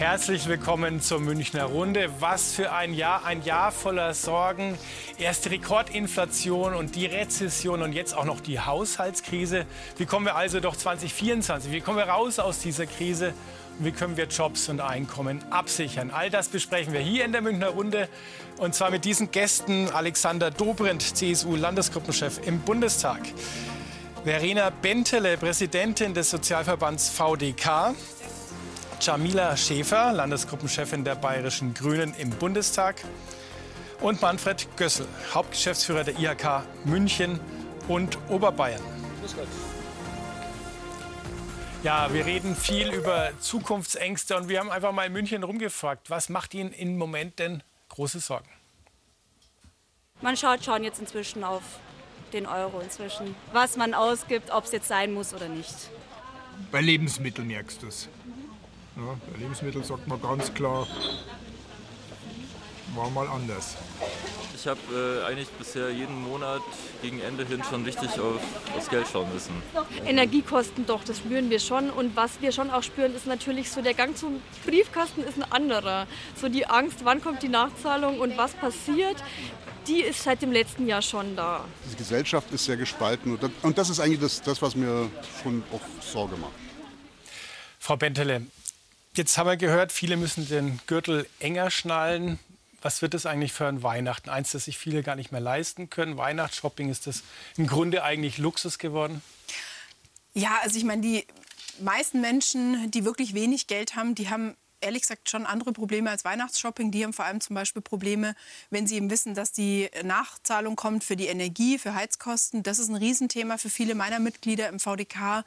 Herzlich willkommen zur Münchner Runde. Was für ein Jahr, ein Jahr voller Sorgen. Erst die Rekordinflation und die Rezession und jetzt auch noch die Haushaltskrise. Wie kommen wir also doch 2024? Wie kommen wir raus aus dieser Krise? Und wie können wir Jobs und Einkommen absichern? All das besprechen wir hier in der Münchner Runde. Und zwar mit diesen Gästen Alexander Dobrindt, CSU-Landesgruppenchef im Bundestag. Verena Bentele, Präsidentin des Sozialverbands VDK. Jamila Schäfer, Landesgruppenchefin der Bayerischen Grünen im Bundestag. Und Manfred Gössel, Hauptgeschäftsführer der IHK München und Oberbayern. Ja, wir reden viel über Zukunftsängste und wir haben einfach mal in München rumgefragt, was macht Ihnen im Moment denn große Sorgen? Man schaut schon jetzt inzwischen auf den Euro inzwischen, was man ausgibt, ob es jetzt sein muss oder nicht. Bei Lebensmitteln merkst du es. Ja, bei Lebensmitteln sagt man ganz klar, war mal anders. Ich habe äh, eigentlich bisher jeden Monat gegen Ende hin schon richtig auf das Geld schauen müssen. Energiekosten doch, das spüren wir schon. Und was wir schon auch spüren, ist natürlich so, der Gang zum Briefkasten ist ein anderer. So die Angst, wann kommt die Nachzahlung und was passiert, die ist seit dem letzten Jahr schon da. Die Gesellschaft ist sehr gespalten und das ist eigentlich das, das was mir schon auch Sorge macht. Frau Bentele, Jetzt haben wir gehört, viele müssen den Gürtel enger schnallen. Was wird das eigentlich für ein Weihnachten? Eins, das sich viele gar nicht mehr leisten können. Weihnachtsshopping ist das im Grunde eigentlich Luxus geworden? Ja, also ich meine, die meisten Menschen, die wirklich wenig Geld haben, die haben ehrlich gesagt schon andere Probleme als Weihnachtsshopping. Die haben vor allem zum Beispiel Probleme, wenn sie eben wissen, dass die Nachzahlung kommt für die Energie, für Heizkosten. Das ist ein Riesenthema für viele meiner Mitglieder im VDK.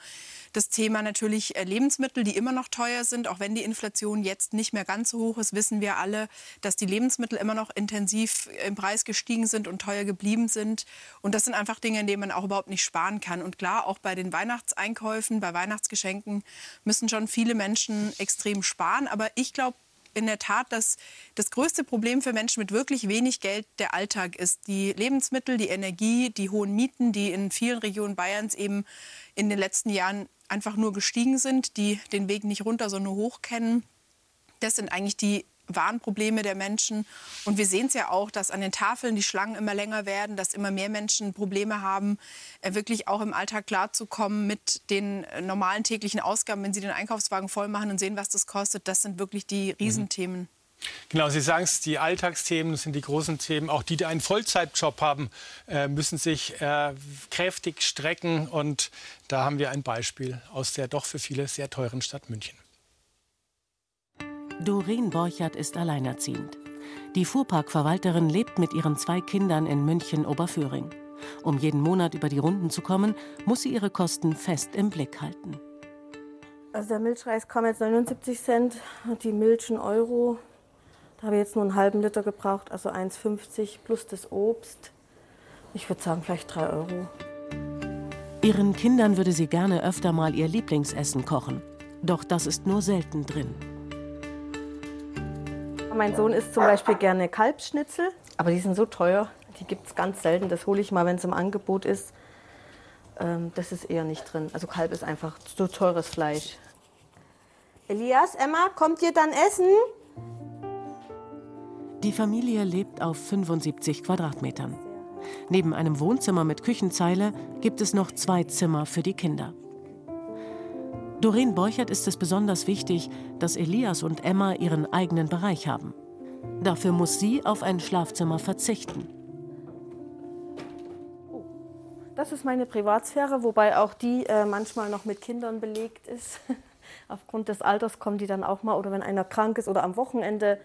Das Thema natürlich äh, Lebensmittel, die immer noch teuer sind, auch wenn die Inflation jetzt nicht mehr ganz so hoch ist, wissen wir alle, dass die Lebensmittel immer noch intensiv im Preis gestiegen sind und teuer geblieben sind. Und das sind einfach Dinge, in denen man auch überhaupt nicht sparen kann. Und klar, auch bei den Weihnachtseinkäufen, bei Weihnachtsgeschenken müssen schon viele Menschen extrem sparen. Aber ich glaube, in der Tat, dass das größte Problem für Menschen mit wirklich wenig Geld der Alltag ist. Die Lebensmittel, die Energie, die hohen Mieten, die in vielen Regionen Bayerns eben in den letzten Jahren einfach nur gestiegen sind, die den Weg nicht runter, sondern nur hoch kennen. Das sind eigentlich die wahren Probleme der Menschen. Und wir sehen es ja auch, dass an den Tafeln die Schlangen immer länger werden, dass immer mehr Menschen Probleme haben, äh, wirklich auch im Alltag klarzukommen mit den äh, normalen täglichen Ausgaben, wenn sie den Einkaufswagen voll machen und sehen, was das kostet. Das sind wirklich die mhm. Riesenthemen. Mhm. Genau, Sie sagen es, die Alltagsthemen sind die großen Themen. Auch die, die einen Vollzeitjob haben, äh, müssen sich kräftig strecken. Und da haben wir ein Beispiel aus der doch für viele sehr teuren Stadt München. Doreen Borchert ist alleinerziehend. Die Fuhrparkverwalterin lebt mit ihren zwei Kindern in München-Oberföhring. Um jeden Monat über die Runden zu kommen, muss sie ihre Kosten fest im Blick halten. Also der Milchreis kam jetzt 79 Cent, die Milch ein Euro, da habe ich jetzt nur einen halben Liter gebraucht, also 1,50 plus das Obst. Ich würde sagen, vielleicht 3 Euro. Ihren Kindern würde sie gerne öfter mal ihr Lieblingsessen kochen. Doch das ist nur selten drin. Mein Sohn isst zum Beispiel gerne Kalbsschnitzel, aber die sind so teuer. Die gibt es ganz selten. Das hole ich mal, wenn es im Angebot ist. Ähm, das ist eher nicht drin. Also Kalb ist einfach zu teures Fleisch. Elias, Emma, kommt ihr dann essen? Die Familie lebt auf 75 Quadratmetern. Neben einem Wohnzimmer mit Küchenzeile gibt es noch zwei Zimmer für die Kinder. Doreen Borchert ist es besonders wichtig, dass Elias und Emma ihren eigenen Bereich haben. Dafür muss sie auf ein Schlafzimmer verzichten. Das ist meine Privatsphäre, wobei auch die äh, manchmal noch mit Kindern belegt ist. Aufgrund des Alters kommen die dann auch mal oder wenn einer krank ist oder am Wochenende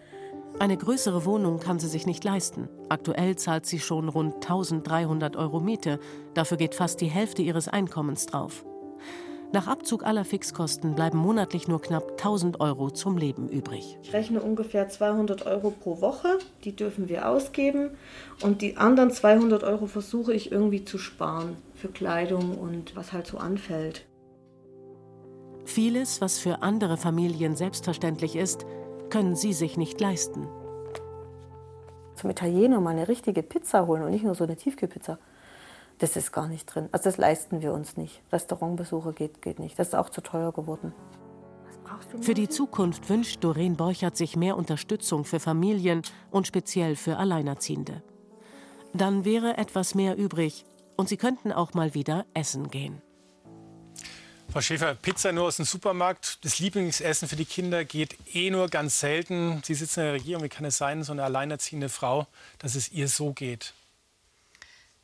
eine größere Wohnung kann sie sich nicht leisten. Aktuell zahlt sie schon rund 1300 Euro Miete. Dafür geht fast die Hälfte ihres Einkommens drauf. Nach Abzug aller Fixkosten bleiben monatlich nur knapp 1000 Euro zum Leben übrig. Ich rechne ungefähr 200 Euro pro Woche, die dürfen wir ausgeben. Und die anderen 200 Euro versuche ich irgendwie zu sparen für Kleidung und was halt so anfällt. Vieles, was für andere Familien selbstverständlich ist, können sie sich nicht leisten. Zum Italiener mal eine richtige Pizza holen und nicht nur so eine Tiefkühlpizza, das ist gar nicht drin. Also das leisten wir uns nicht. Restaurantbesuche geht, geht nicht. Das ist auch zu teuer geworden. Für die Zukunft wünscht Doreen Borchert sich mehr Unterstützung für Familien und speziell für Alleinerziehende. Dann wäre etwas mehr übrig und sie könnten auch mal wieder essen gehen. Frau Schäfer, Pizza nur aus dem Supermarkt. Das Lieblingsessen für die Kinder geht eh nur ganz selten. Sie sitzen in der Regierung. Wie kann es sein, so eine alleinerziehende Frau, dass es ihr so geht?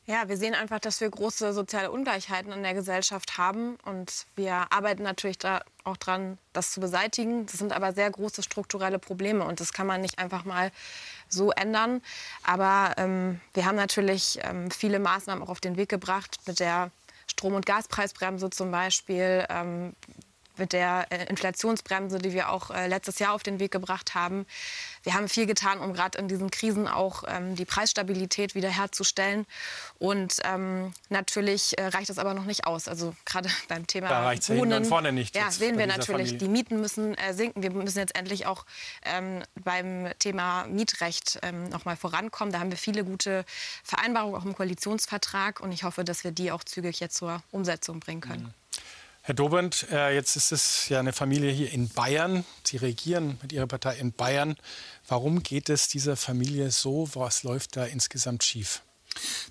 Ja, wir sehen einfach, dass wir große soziale Ungleichheiten in der Gesellschaft haben. Und wir arbeiten natürlich da auch dran, das zu beseitigen. Das sind aber sehr große strukturelle Probleme. Und das kann man nicht einfach mal so ändern. Aber ähm, wir haben natürlich ähm, viele Maßnahmen auch auf den Weg gebracht mit der Strom- und Gaspreisbremse zum Beispiel, ähm, mit der äh, Inflationsbremse, die wir auch äh, letztes Jahr auf den Weg gebracht haben. Wir haben viel getan, um gerade in diesen Krisen auch ähm, die Preisstabilität wiederherzustellen. Und ähm, natürlich äh, reicht das aber noch nicht aus. Also gerade beim Thema da Wohnen, vorne nicht. Ja, sehen wir natürlich, Familie. die Mieten müssen äh, sinken. Wir müssen jetzt endlich auch ähm, beim Thema Mietrecht ähm, noch mal vorankommen. Da haben wir viele gute Vereinbarungen auch im Koalitionsvertrag. Und ich hoffe, dass wir die auch zügig jetzt zur Umsetzung bringen können. Mhm. Herr Dobrindt, äh, jetzt ist es ja eine Familie hier in Bayern. Sie regieren mit Ihrer Partei in Bayern. Warum geht es dieser Familie so? Was läuft da insgesamt schief?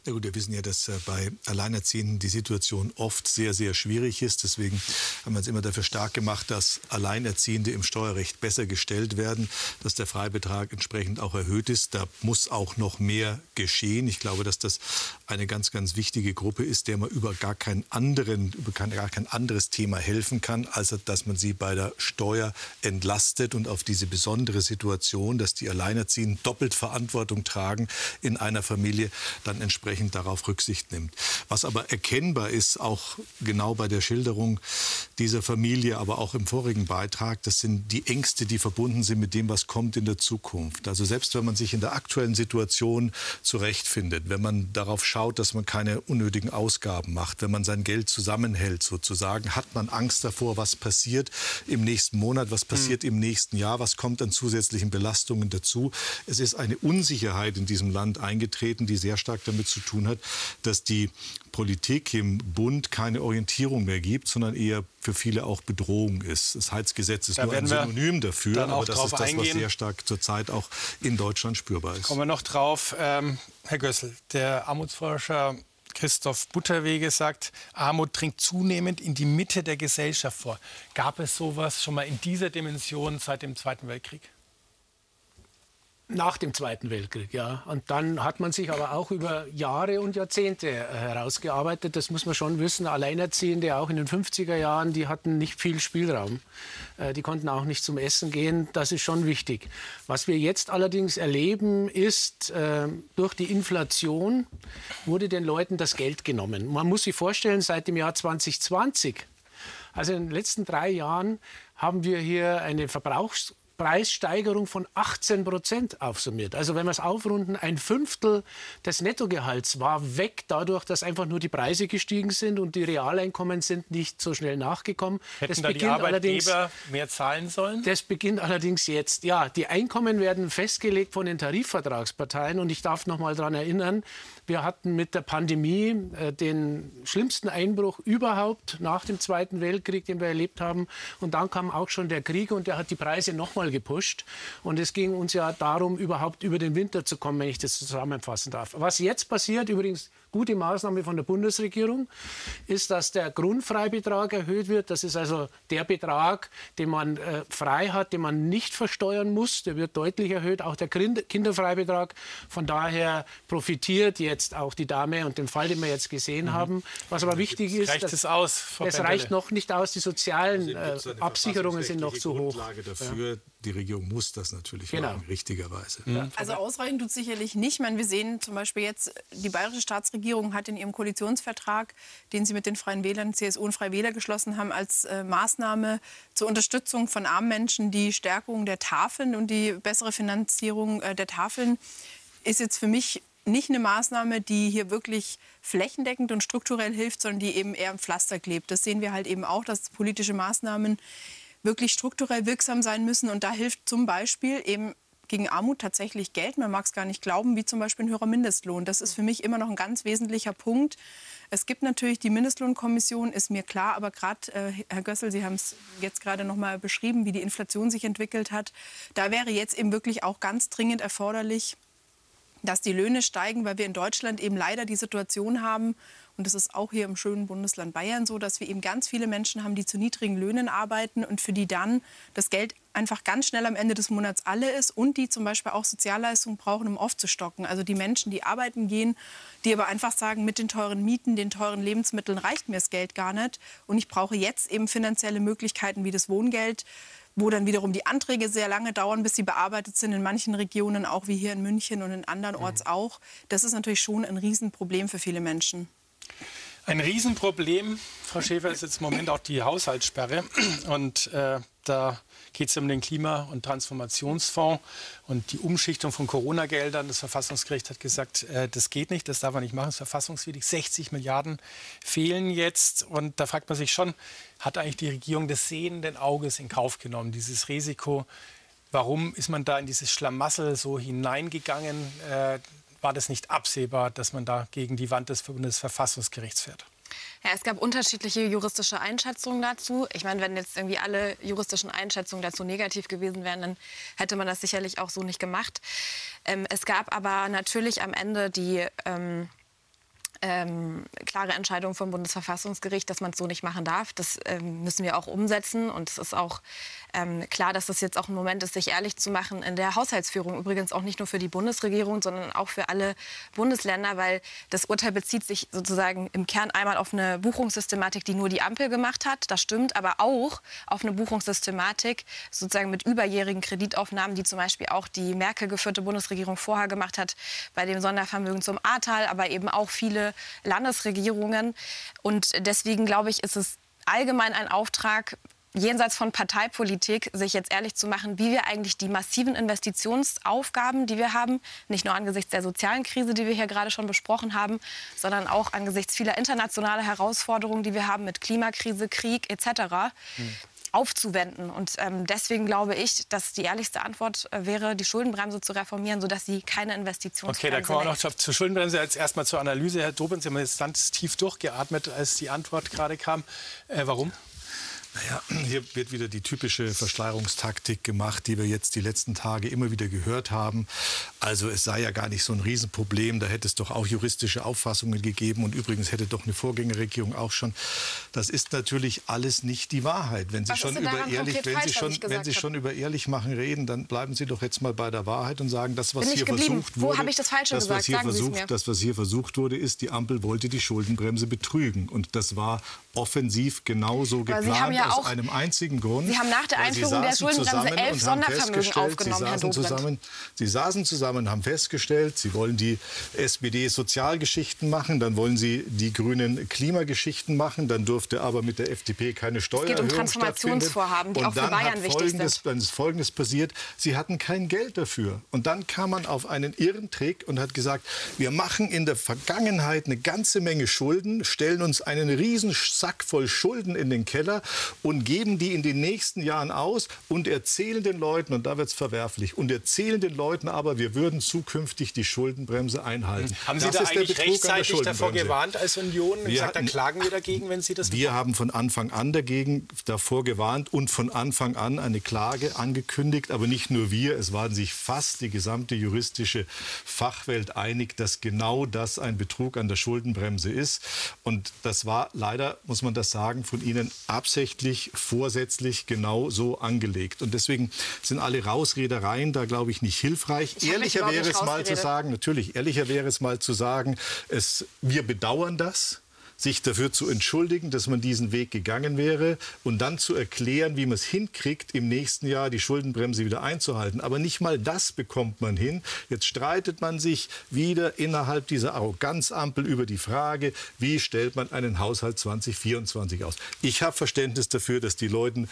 Na gut, wir wissen ja, dass äh, bei Alleinerziehenden die Situation oft sehr, sehr schwierig ist. Deswegen haben wir uns immer dafür stark gemacht, dass Alleinerziehende im Steuerrecht besser gestellt werden, dass der Freibetrag entsprechend auch erhöht ist. Da muss auch noch mehr geschehen. Ich glaube, dass das eine ganz, ganz wichtige Gruppe ist, der man über gar keinen anderen, über gar kein anderes Thema helfen kann, als dass man sie bei der Steuer entlastet und auf diese besondere Situation, dass die Alleinerziehenden doppelt Verantwortung tragen in einer Familie, dann dann entsprechend darauf Rücksicht nimmt. Was aber erkennbar ist, auch genau bei der Schilderung dieser Familie, aber auch im vorigen Beitrag, das sind die Ängste, die verbunden sind mit dem, was kommt in der Zukunft. Also selbst wenn man sich in der aktuellen Situation zurechtfindet, wenn man darauf schaut, dass man keine unnötigen Ausgaben macht, wenn man sein Geld zusammenhält sozusagen, hat man Angst davor, was passiert im nächsten Monat, was passiert mhm. im nächsten Jahr, was kommt an zusätzlichen Belastungen dazu. Es ist eine Unsicherheit in diesem Land eingetreten, die sehr stark damit zu tun hat, dass die Politik im Bund keine Orientierung mehr gibt, sondern eher für viele auch Bedrohung ist. Das Heizgesetz ist da nur ein Synonym dafür, aber das ist das, eingehen. was sehr stark zurzeit auch in Deutschland spürbar ist. Kommen wir noch drauf. Ähm, Herr Gössel, der Armutsforscher Christoph Butterwege sagt, Armut dringt zunehmend in die Mitte der Gesellschaft vor. Gab es sowas schon mal in dieser Dimension seit dem Zweiten Weltkrieg? Nach dem Zweiten Weltkrieg, ja. Und dann hat man sich aber auch über Jahre und Jahrzehnte äh, herausgearbeitet. Das muss man schon wissen. Alleinerziehende auch in den 50er Jahren, die hatten nicht viel Spielraum. Äh, die konnten auch nicht zum Essen gehen. Das ist schon wichtig. Was wir jetzt allerdings erleben, ist, äh, durch die Inflation wurde den Leuten das Geld genommen. Man muss sich vorstellen, seit dem Jahr 2020, also in den letzten drei Jahren, haben wir hier eine Verbrauchs Preissteigerung von 18 Prozent aufsummiert. Also wenn wir es aufrunden, ein Fünftel des Nettogehalts war weg, dadurch, dass einfach nur die Preise gestiegen sind und die Realeinkommen sind nicht so schnell nachgekommen. Hätten das da die Arbeitgeber mehr zahlen sollen? Das beginnt allerdings jetzt. Ja, die Einkommen werden festgelegt von den Tarifvertragsparteien und ich darf noch mal daran erinnern, wir hatten mit der Pandemie äh, den schlimmsten Einbruch überhaupt nach dem Zweiten Weltkrieg, den wir erlebt haben. Und dann kam auch schon der Krieg und der hat die Preise nochmal gepusht. Und es ging uns ja darum, überhaupt über den Winter zu kommen, wenn ich das zusammenfassen darf. Was jetzt passiert, übrigens gute Maßnahme von der Bundesregierung, ist, dass der Grundfreibetrag erhöht wird. Das ist also der Betrag, den man äh, frei hat, den man nicht versteuern muss. Der wird deutlich erhöht, auch der Kinderfreibetrag. Von daher profitiert jetzt auch die Dame und den Fall, den wir jetzt gesehen mhm. haben. Was aber wichtig ist, reicht es aus? Es reicht noch nicht aus. Die sozialen also äh, Absicherungen sind noch zu hoch. Dafür. Ja. Die Regierung muss das natürlich genau. machen, richtigerweise. Mhm. Also ausreichend tut sicherlich nicht. Ich meine, wir sehen zum Beispiel jetzt die bayerische Staatsregierung hat in ihrem Koalitionsvertrag, den sie mit den Freien Wählern, CSU und Freie Wähler geschlossen haben, als äh, Maßnahme zur Unterstützung von armen Menschen die Stärkung der Tafeln und die bessere Finanzierung äh, der Tafeln ist jetzt für mich nicht eine Maßnahme, die hier wirklich flächendeckend und strukturell hilft, sondern die eben eher im Pflaster klebt. Das sehen wir halt eben auch, dass politische Maßnahmen wirklich strukturell wirksam sein müssen. Und da hilft zum Beispiel eben gegen Armut tatsächlich Geld. Man mag es gar nicht glauben, wie zum Beispiel ein höherer Mindestlohn. Das ist für mich immer noch ein ganz wesentlicher Punkt. Es gibt natürlich die Mindestlohnkommission, ist mir klar, aber gerade, äh, Herr Gössel, Sie haben es jetzt gerade noch mal beschrieben, wie die Inflation sich entwickelt hat. Da wäre jetzt eben wirklich auch ganz dringend erforderlich, dass die Löhne steigen, weil wir in Deutschland eben leider die Situation haben, und das ist auch hier im schönen Bundesland Bayern so, dass wir eben ganz viele Menschen haben, die zu niedrigen Löhnen arbeiten und für die dann das Geld einfach ganz schnell am Ende des Monats alle ist und die zum Beispiel auch Sozialleistungen brauchen, um aufzustocken. Also die Menschen, die arbeiten gehen, die aber einfach sagen, mit den teuren Mieten, den teuren Lebensmitteln reicht mir das Geld gar nicht. Und ich brauche jetzt eben finanzielle Möglichkeiten wie das Wohngeld wo dann wiederum die Anträge sehr lange dauern, bis sie bearbeitet sind, in manchen Regionen, auch wie hier in München und in anderen Orts mhm. auch. Das ist natürlich schon ein Riesenproblem für viele Menschen. Ein Riesenproblem, Frau Schäfer, ist jetzt im Moment auch die Haushaltssperre. Und äh, da geht es um den Klima- und Transformationsfonds und die Umschichtung von Corona-Geldern. Das Verfassungsgericht hat gesagt, äh, das geht nicht, das darf man nicht machen, das ist verfassungswidrig. 60 Milliarden fehlen jetzt. Und da fragt man sich schon, hat eigentlich die Regierung des sehenden Auges in Kauf genommen, dieses Risiko? Warum ist man da in dieses Schlamassel so hineingegangen? Äh, war das nicht absehbar, dass man da gegen die Wand des Bundesverfassungsgerichts fährt? Ja, es gab unterschiedliche juristische Einschätzungen dazu. Ich meine, wenn jetzt irgendwie alle juristischen Einschätzungen dazu negativ gewesen wären, dann hätte man das sicherlich auch so nicht gemacht. Ähm, es gab aber natürlich am Ende die ähm, ähm, klare Entscheidung vom Bundesverfassungsgericht, dass man es so nicht machen darf. Das ähm, müssen wir auch umsetzen. Und es ist auch ähm, klar, dass das jetzt auch ein Moment ist, sich ehrlich zu machen in der Haushaltsführung. Übrigens auch nicht nur für die Bundesregierung, sondern auch für alle Bundesländer, weil das Urteil bezieht sich sozusagen im Kern einmal auf eine Buchungssystematik, die nur die Ampel gemacht hat. Das stimmt, aber auch auf eine Buchungssystematik sozusagen mit überjährigen Kreditaufnahmen, die zum Beispiel auch die Merkel geführte Bundesregierung vorher gemacht hat bei dem Sondervermögen zum Ahrtal, aber eben auch viele Landesregierungen. Und deswegen glaube ich, ist es allgemein ein Auftrag, jenseits von Parteipolitik, sich jetzt ehrlich zu machen, wie wir eigentlich die massiven Investitionsaufgaben, die wir haben, nicht nur angesichts der sozialen Krise, die wir hier gerade schon besprochen haben, sondern auch angesichts vieler internationaler Herausforderungen, die wir haben mit Klimakrise, Krieg etc., hm aufzuwenden. Und ähm, deswegen glaube ich, dass die ehrlichste Antwort äh, wäre, die Schuldenbremse zu reformieren, sodass sie keine Investitionsbremse Okay, da kommen wir noch zur Schuldenbremse. Jetzt erstmal zur Analyse. Herr Dobin, Sie haben jetzt ganz tief durchgeatmet, als die Antwort gerade kam. Äh, warum? Naja, hier wird wieder die typische Verschleierungstaktik gemacht, die wir jetzt die letzten Tage immer wieder gehört haben. Also es sei ja gar nicht so ein Riesenproblem, da hätte es doch auch juristische Auffassungen gegeben und übrigens hätte doch eine Vorgängerregierung auch schon. Das ist natürlich alles nicht die Wahrheit. Wenn Sie schon über ehrlich, wenn Sie schon, wenn Sie schon über ehrlich machen reden, dann bleiben Sie doch jetzt mal bei der Wahrheit und sagen, das was hier geblieben? versucht wurde, Wo habe ich das Falsche das, gesagt? Was hier versucht, das was hier versucht wurde, ist, die Ampel wollte die Schuldenbremse betrügen und das war offensiv genauso geplant ja aus einem einzigen Grund. Sie haben nach der Einführung der Schuldenbremse elf Sondervermögen aufgenommen, Herr zusammen, Sie saßen zusammen und haben festgestellt, Sie wollen die SPD Sozialgeschichten machen, dann wollen Sie die Grünen Klimageschichten machen, dann durfte aber mit der FDP keine Steuererhöhung Es geht um Transformationsvorhaben, die auch für Bayern wichtig sind. Dann ist Folgendes passiert, Sie hatten kein Geld dafür. Und dann kam man auf einen irren Trick und hat gesagt, wir machen in der Vergangenheit eine ganze Menge Schulden, stellen uns einen riesen Sack voll Schulden in den Keller und geben die in den nächsten Jahren aus und erzählen den Leuten, und da wird es verwerflich, und erzählen den Leuten aber, wir würden zukünftig die Schuldenbremse einhalten. Haben Sie das da eigentlich rechtzeitig davor gewarnt als Union wir gesagt, dann klagen wir dagegen, wenn Sie das Wir machen? haben von Anfang an dagegen davor gewarnt und von Anfang an eine Klage angekündigt, aber nicht nur wir, es waren sich fast die gesamte juristische Fachwelt einig, dass genau das ein Betrug an der Schuldenbremse ist. Und das war leider, muss man das sagen, von Ihnen absichtlich, vorsätzlich genau so angelegt. Und deswegen sind alle Rausredereien da, glaube ich, nicht hilfreich. Ich ehrlicher wäre es mal zu sagen, natürlich, ehrlicher wäre es mal zu sagen, es, wir bedauern das sich dafür zu entschuldigen, dass man diesen Weg gegangen wäre und dann zu erklären, wie man es hinkriegt, im nächsten Jahr die Schuldenbremse wieder einzuhalten. Aber nicht mal das bekommt man hin. Jetzt streitet man sich wieder innerhalb dieser Arroganzampel über die Frage, wie stellt man einen Haushalt 2024 aus. Ich habe Verständnis dafür, dass die Leute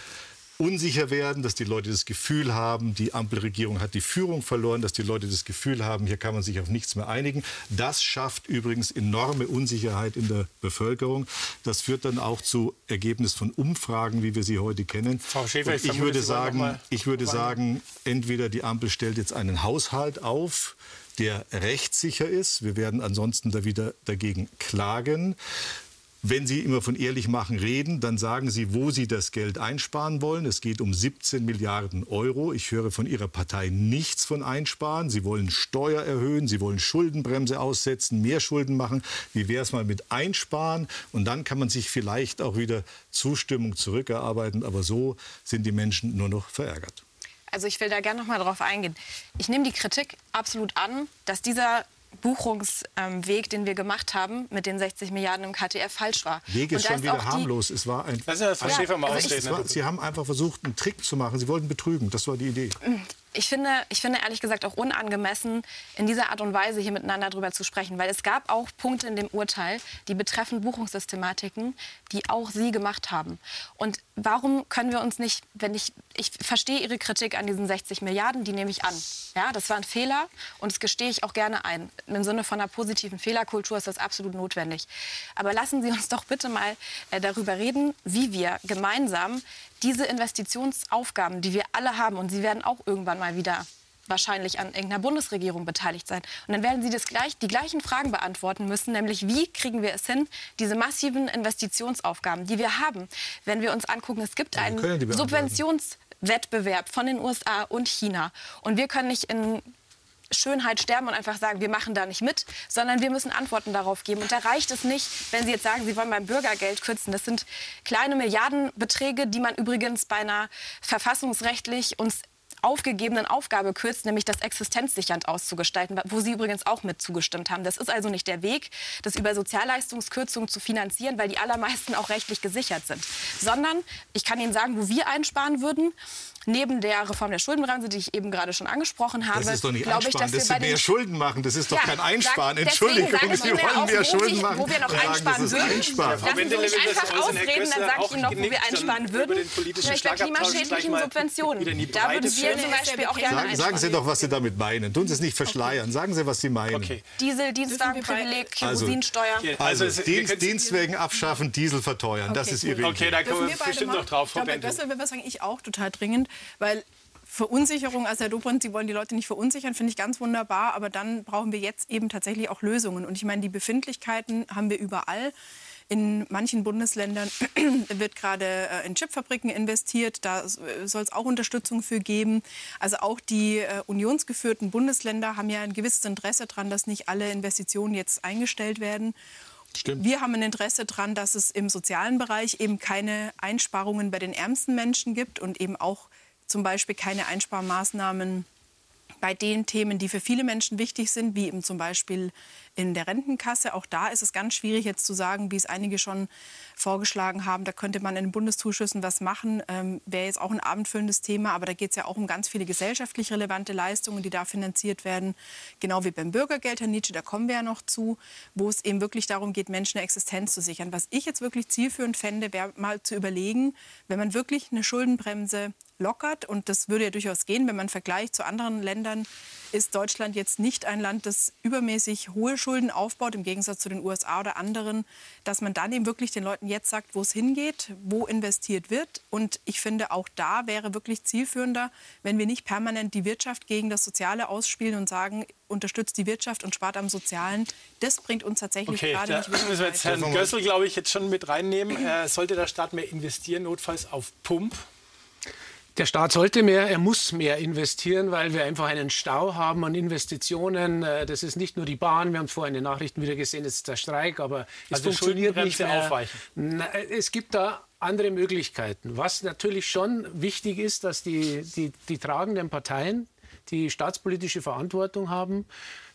unsicher werden, dass die Leute das Gefühl haben, die Ampelregierung hat die Führung verloren, dass die Leute das Gefühl haben, hier kann man sich auf nichts mehr einigen. Das schafft übrigens enorme Unsicherheit in der Bevölkerung. Das führt dann auch zu Ergebnis von Umfragen, wie wir sie heute kennen. Frau Schäfer, ich, ich würde sagen, ich würde sagen, entweder die Ampel stellt jetzt einen Haushalt auf, der rechtssicher ist. Wir werden ansonsten da wieder dagegen klagen. Wenn Sie immer von ehrlich machen reden, dann sagen Sie, wo Sie das Geld einsparen wollen. Es geht um 17 Milliarden Euro. Ich höre von Ihrer Partei nichts von einsparen. Sie wollen Steuer erhöhen, Sie wollen Schuldenbremse aussetzen, mehr Schulden machen. Wie wäre es mal mit einsparen? Und dann kann man sich vielleicht auch wieder Zustimmung zurückerarbeiten. Aber so sind die Menschen nur noch verärgert. Also ich will da gerne noch mal drauf eingehen. Ich nehme die Kritik absolut an, dass dieser Buchungsweg, den wir gemacht haben mit den 60 Milliarden im KTF, falsch war. Weg ist schon wieder harmlos. Es war ein. Das ist ja, mal also ich, war, Sie haben einfach versucht, einen Trick zu machen. Sie wollten betrügen. Das war die Idee. Ich finde, ich finde ehrlich gesagt auch unangemessen, in dieser Art und Weise hier miteinander darüber zu sprechen. Weil es gab auch Punkte in dem Urteil, die betreffen Buchungssystematiken, die auch Sie gemacht haben. Und warum können wir uns nicht, wenn ich, ich verstehe Ihre Kritik an diesen 60 Milliarden, die nehme ich an. Ja, das war ein Fehler und das gestehe ich auch gerne ein. Im Sinne von einer positiven Fehlerkultur ist das absolut notwendig. Aber lassen Sie uns doch bitte mal äh, darüber reden, wie wir gemeinsam diese Investitionsaufgaben, die wir alle haben, und sie werden auch irgendwann mal wieder wahrscheinlich an irgendeiner Bundesregierung beteiligt sein. Und dann werden Sie das gleich, die gleichen Fragen beantworten müssen, nämlich wie kriegen wir es hin, diese massiven Investitionsaufgaben, die wir haben, wenn wir uns angucken, es gibt einen Subventionswettbewerb von den USA und China. Und wir können nicht in Schönheit sterben und einfach sagen, wir machen da nicht mit, sondern wir müssen Antworten darauf geben. Und da reicht es nicht, wenn Sie jetzt sagen, Sie wollen beim Bürgergeld kürzen. Das sind kleine Milliardenbeträge, die man übrigens bei einer verfassungsrechtlich uns aufgegebenen Aufgabe kürzt, nämlich das existenzsichernd auszugestalten, wo Sie übrigens auch mit zugestimmt haben. Das ist also nicht der Weg, das über Sozialleistungskürzungen zu finanzieren, weil die allermeisten auch rechtlich gesichert sind, sondern ich kann Ihnen sagen, wo wir einsparen würden neben der Reform der Schuldenbremse, die ich eben gerade schon angesprochen habe, das ist doch nicht glaube ich, dass wir Sie bei mehr Schulden machen. Das ist doch ja, kein Einsparen. Entschuldigung, Sie wollen mehr Schulden machen. Wo wir noch sagen, einsparen würden. Einsparen. Lassen Sie mich einfach ausreden, dann sage ich Ihnen noch, wo wir einsparen würden. Nämlich bei klimaschädlichen Subventionen. Da würden wir zum Beispiel auch gerne einsparen. Sagen Sie doch, was Sie damit meinen. Tun Sie es nicht verschleiern. Sagen Sie, was Sie meinen. Okay. Diesel, Dienstwagenprivileg, Kerosinsteuer. Also, also Dienst, Dienstwegen abschaffen, Diesel verteuern. Das ist Ihre Idee. Okay, da kommen wir bestimmt noch drauf. Frau Das will was sagen, ich auch total dringend, weil Verunsicherung, also Herr Dobrindt, Sie wollen die Leute nicht verunsichern, finde ich ganz wunderbar, aber dann brauchen wir jetzt eben tatsächlich auch Lösungen. Und ich meine, die Befindlichkeiten haben wir überall. In manchen Bundesländern wird gerade äh, in Chipfabriken investiert. Da soll es auch Unterstützung für geben. Also auch die äh, unionsgeführten Bundesländer haben ja ein gewisses Interesse daran, dass nicht alle Investitionen jetzt eingestellt werden. Stimmt. Wir haben ein Interesse daran, dass es im sozialen Bereich eben keine Einsparungen bei den ärmsten Menschen gibt und eben auch zum Beispiel keine Einsparmaßnahmen bei den Themen, die für viele Menschen wichtig sind, wie eben zum Beispiel in der Rentenkasse. Auch da ist es ganz schwierig jetzt zu sagen, wie es einige schon vorgeschlagen haben. Da könnte man in den Bundeszuschüssen was machen. Ähm, Wäre jetzt auch ein abendfüllendes Thema. Aber da geht es ja auch um ganz viele gesellschaftlich relevante Leistungen, die da finanziert werden. Genau wie beim Bürgergeld, Herr Nietzsche, da kommen wir ja noch zu, wo es eben wirklich darum geht, Menschen eine Existenz zu sichern. Was ich jetzt wirklich zielführend fände, wäre mal zu überlegen, wenn man wirklich eine Schuldenbremse lockert, und das würde ja durchaus gehen, wenn man vergleicht zu anderen Ländern, ist Deutschland jetzt nicht ein Land, das übermäßig hohe Schulden aufbaut, im Gegensatz zu den USA oder anderen, dass man dann eben wirklich den Leuten jetzt sagt, wo es hingeht, wo investiert wird. Und ich finde, auch da wäre wirklich zielführender, wenn wir nicht permanent die Wirtschaft gegen das Soziale ausspielen und sagen, unterstützt die Wirtschaft und spart am Sozialen. Das bringt uns tatsächlich okay, gerade nicht wirklich müssen wir jetzt Herrn Gössel, glaube ich, jetzt schon mit reinnehmen. Äh, sollte der Staat mehr investieren, notfalls auf Pump? Der Staat sollte mehr, er muss mehr investieren, weil wir einfach einen Stau haben an Investitionen. Äh, das ist nicht nur die Bahn, wir haben es vorhin in den Nachrichten wieder gesehen, es ist der Streik, aber es also funktioniert nicht mehr. Aufweichen. Es gibt da andere Möglichkeiten. Was natürlich schon wichtig ist, dass die, die, die tragenden Parteien, die staatspolitische Verantwortung haben,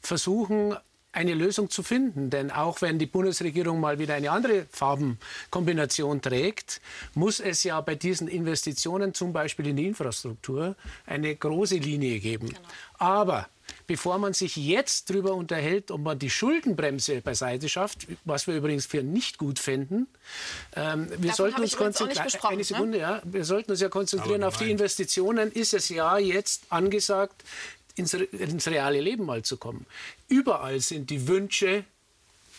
versuchen, eine Lösung zu finden. Denn auch wenn die Bundesregierung mal wieder eine andere Farbenkombination trägt, muss es ja bei diesen Investitionen, zum Beispiel in die Infrastruktur, eine große Linie geben. Genau. Aber bevor man sich jetzt darüber unterhält, ob man die Schuldenbremse beiseite schafft, was wir übrigens für nicht gut fänden. Ähm, wir, sollten uns konzentrieren, eine Sekunde, ne? ja, wir sollten uns ja konzentrieren auf die Investitionen. Ist es ja jetzt angesagt, ins, ins reale Leben mal zu kommen. Überall sind die Wünsche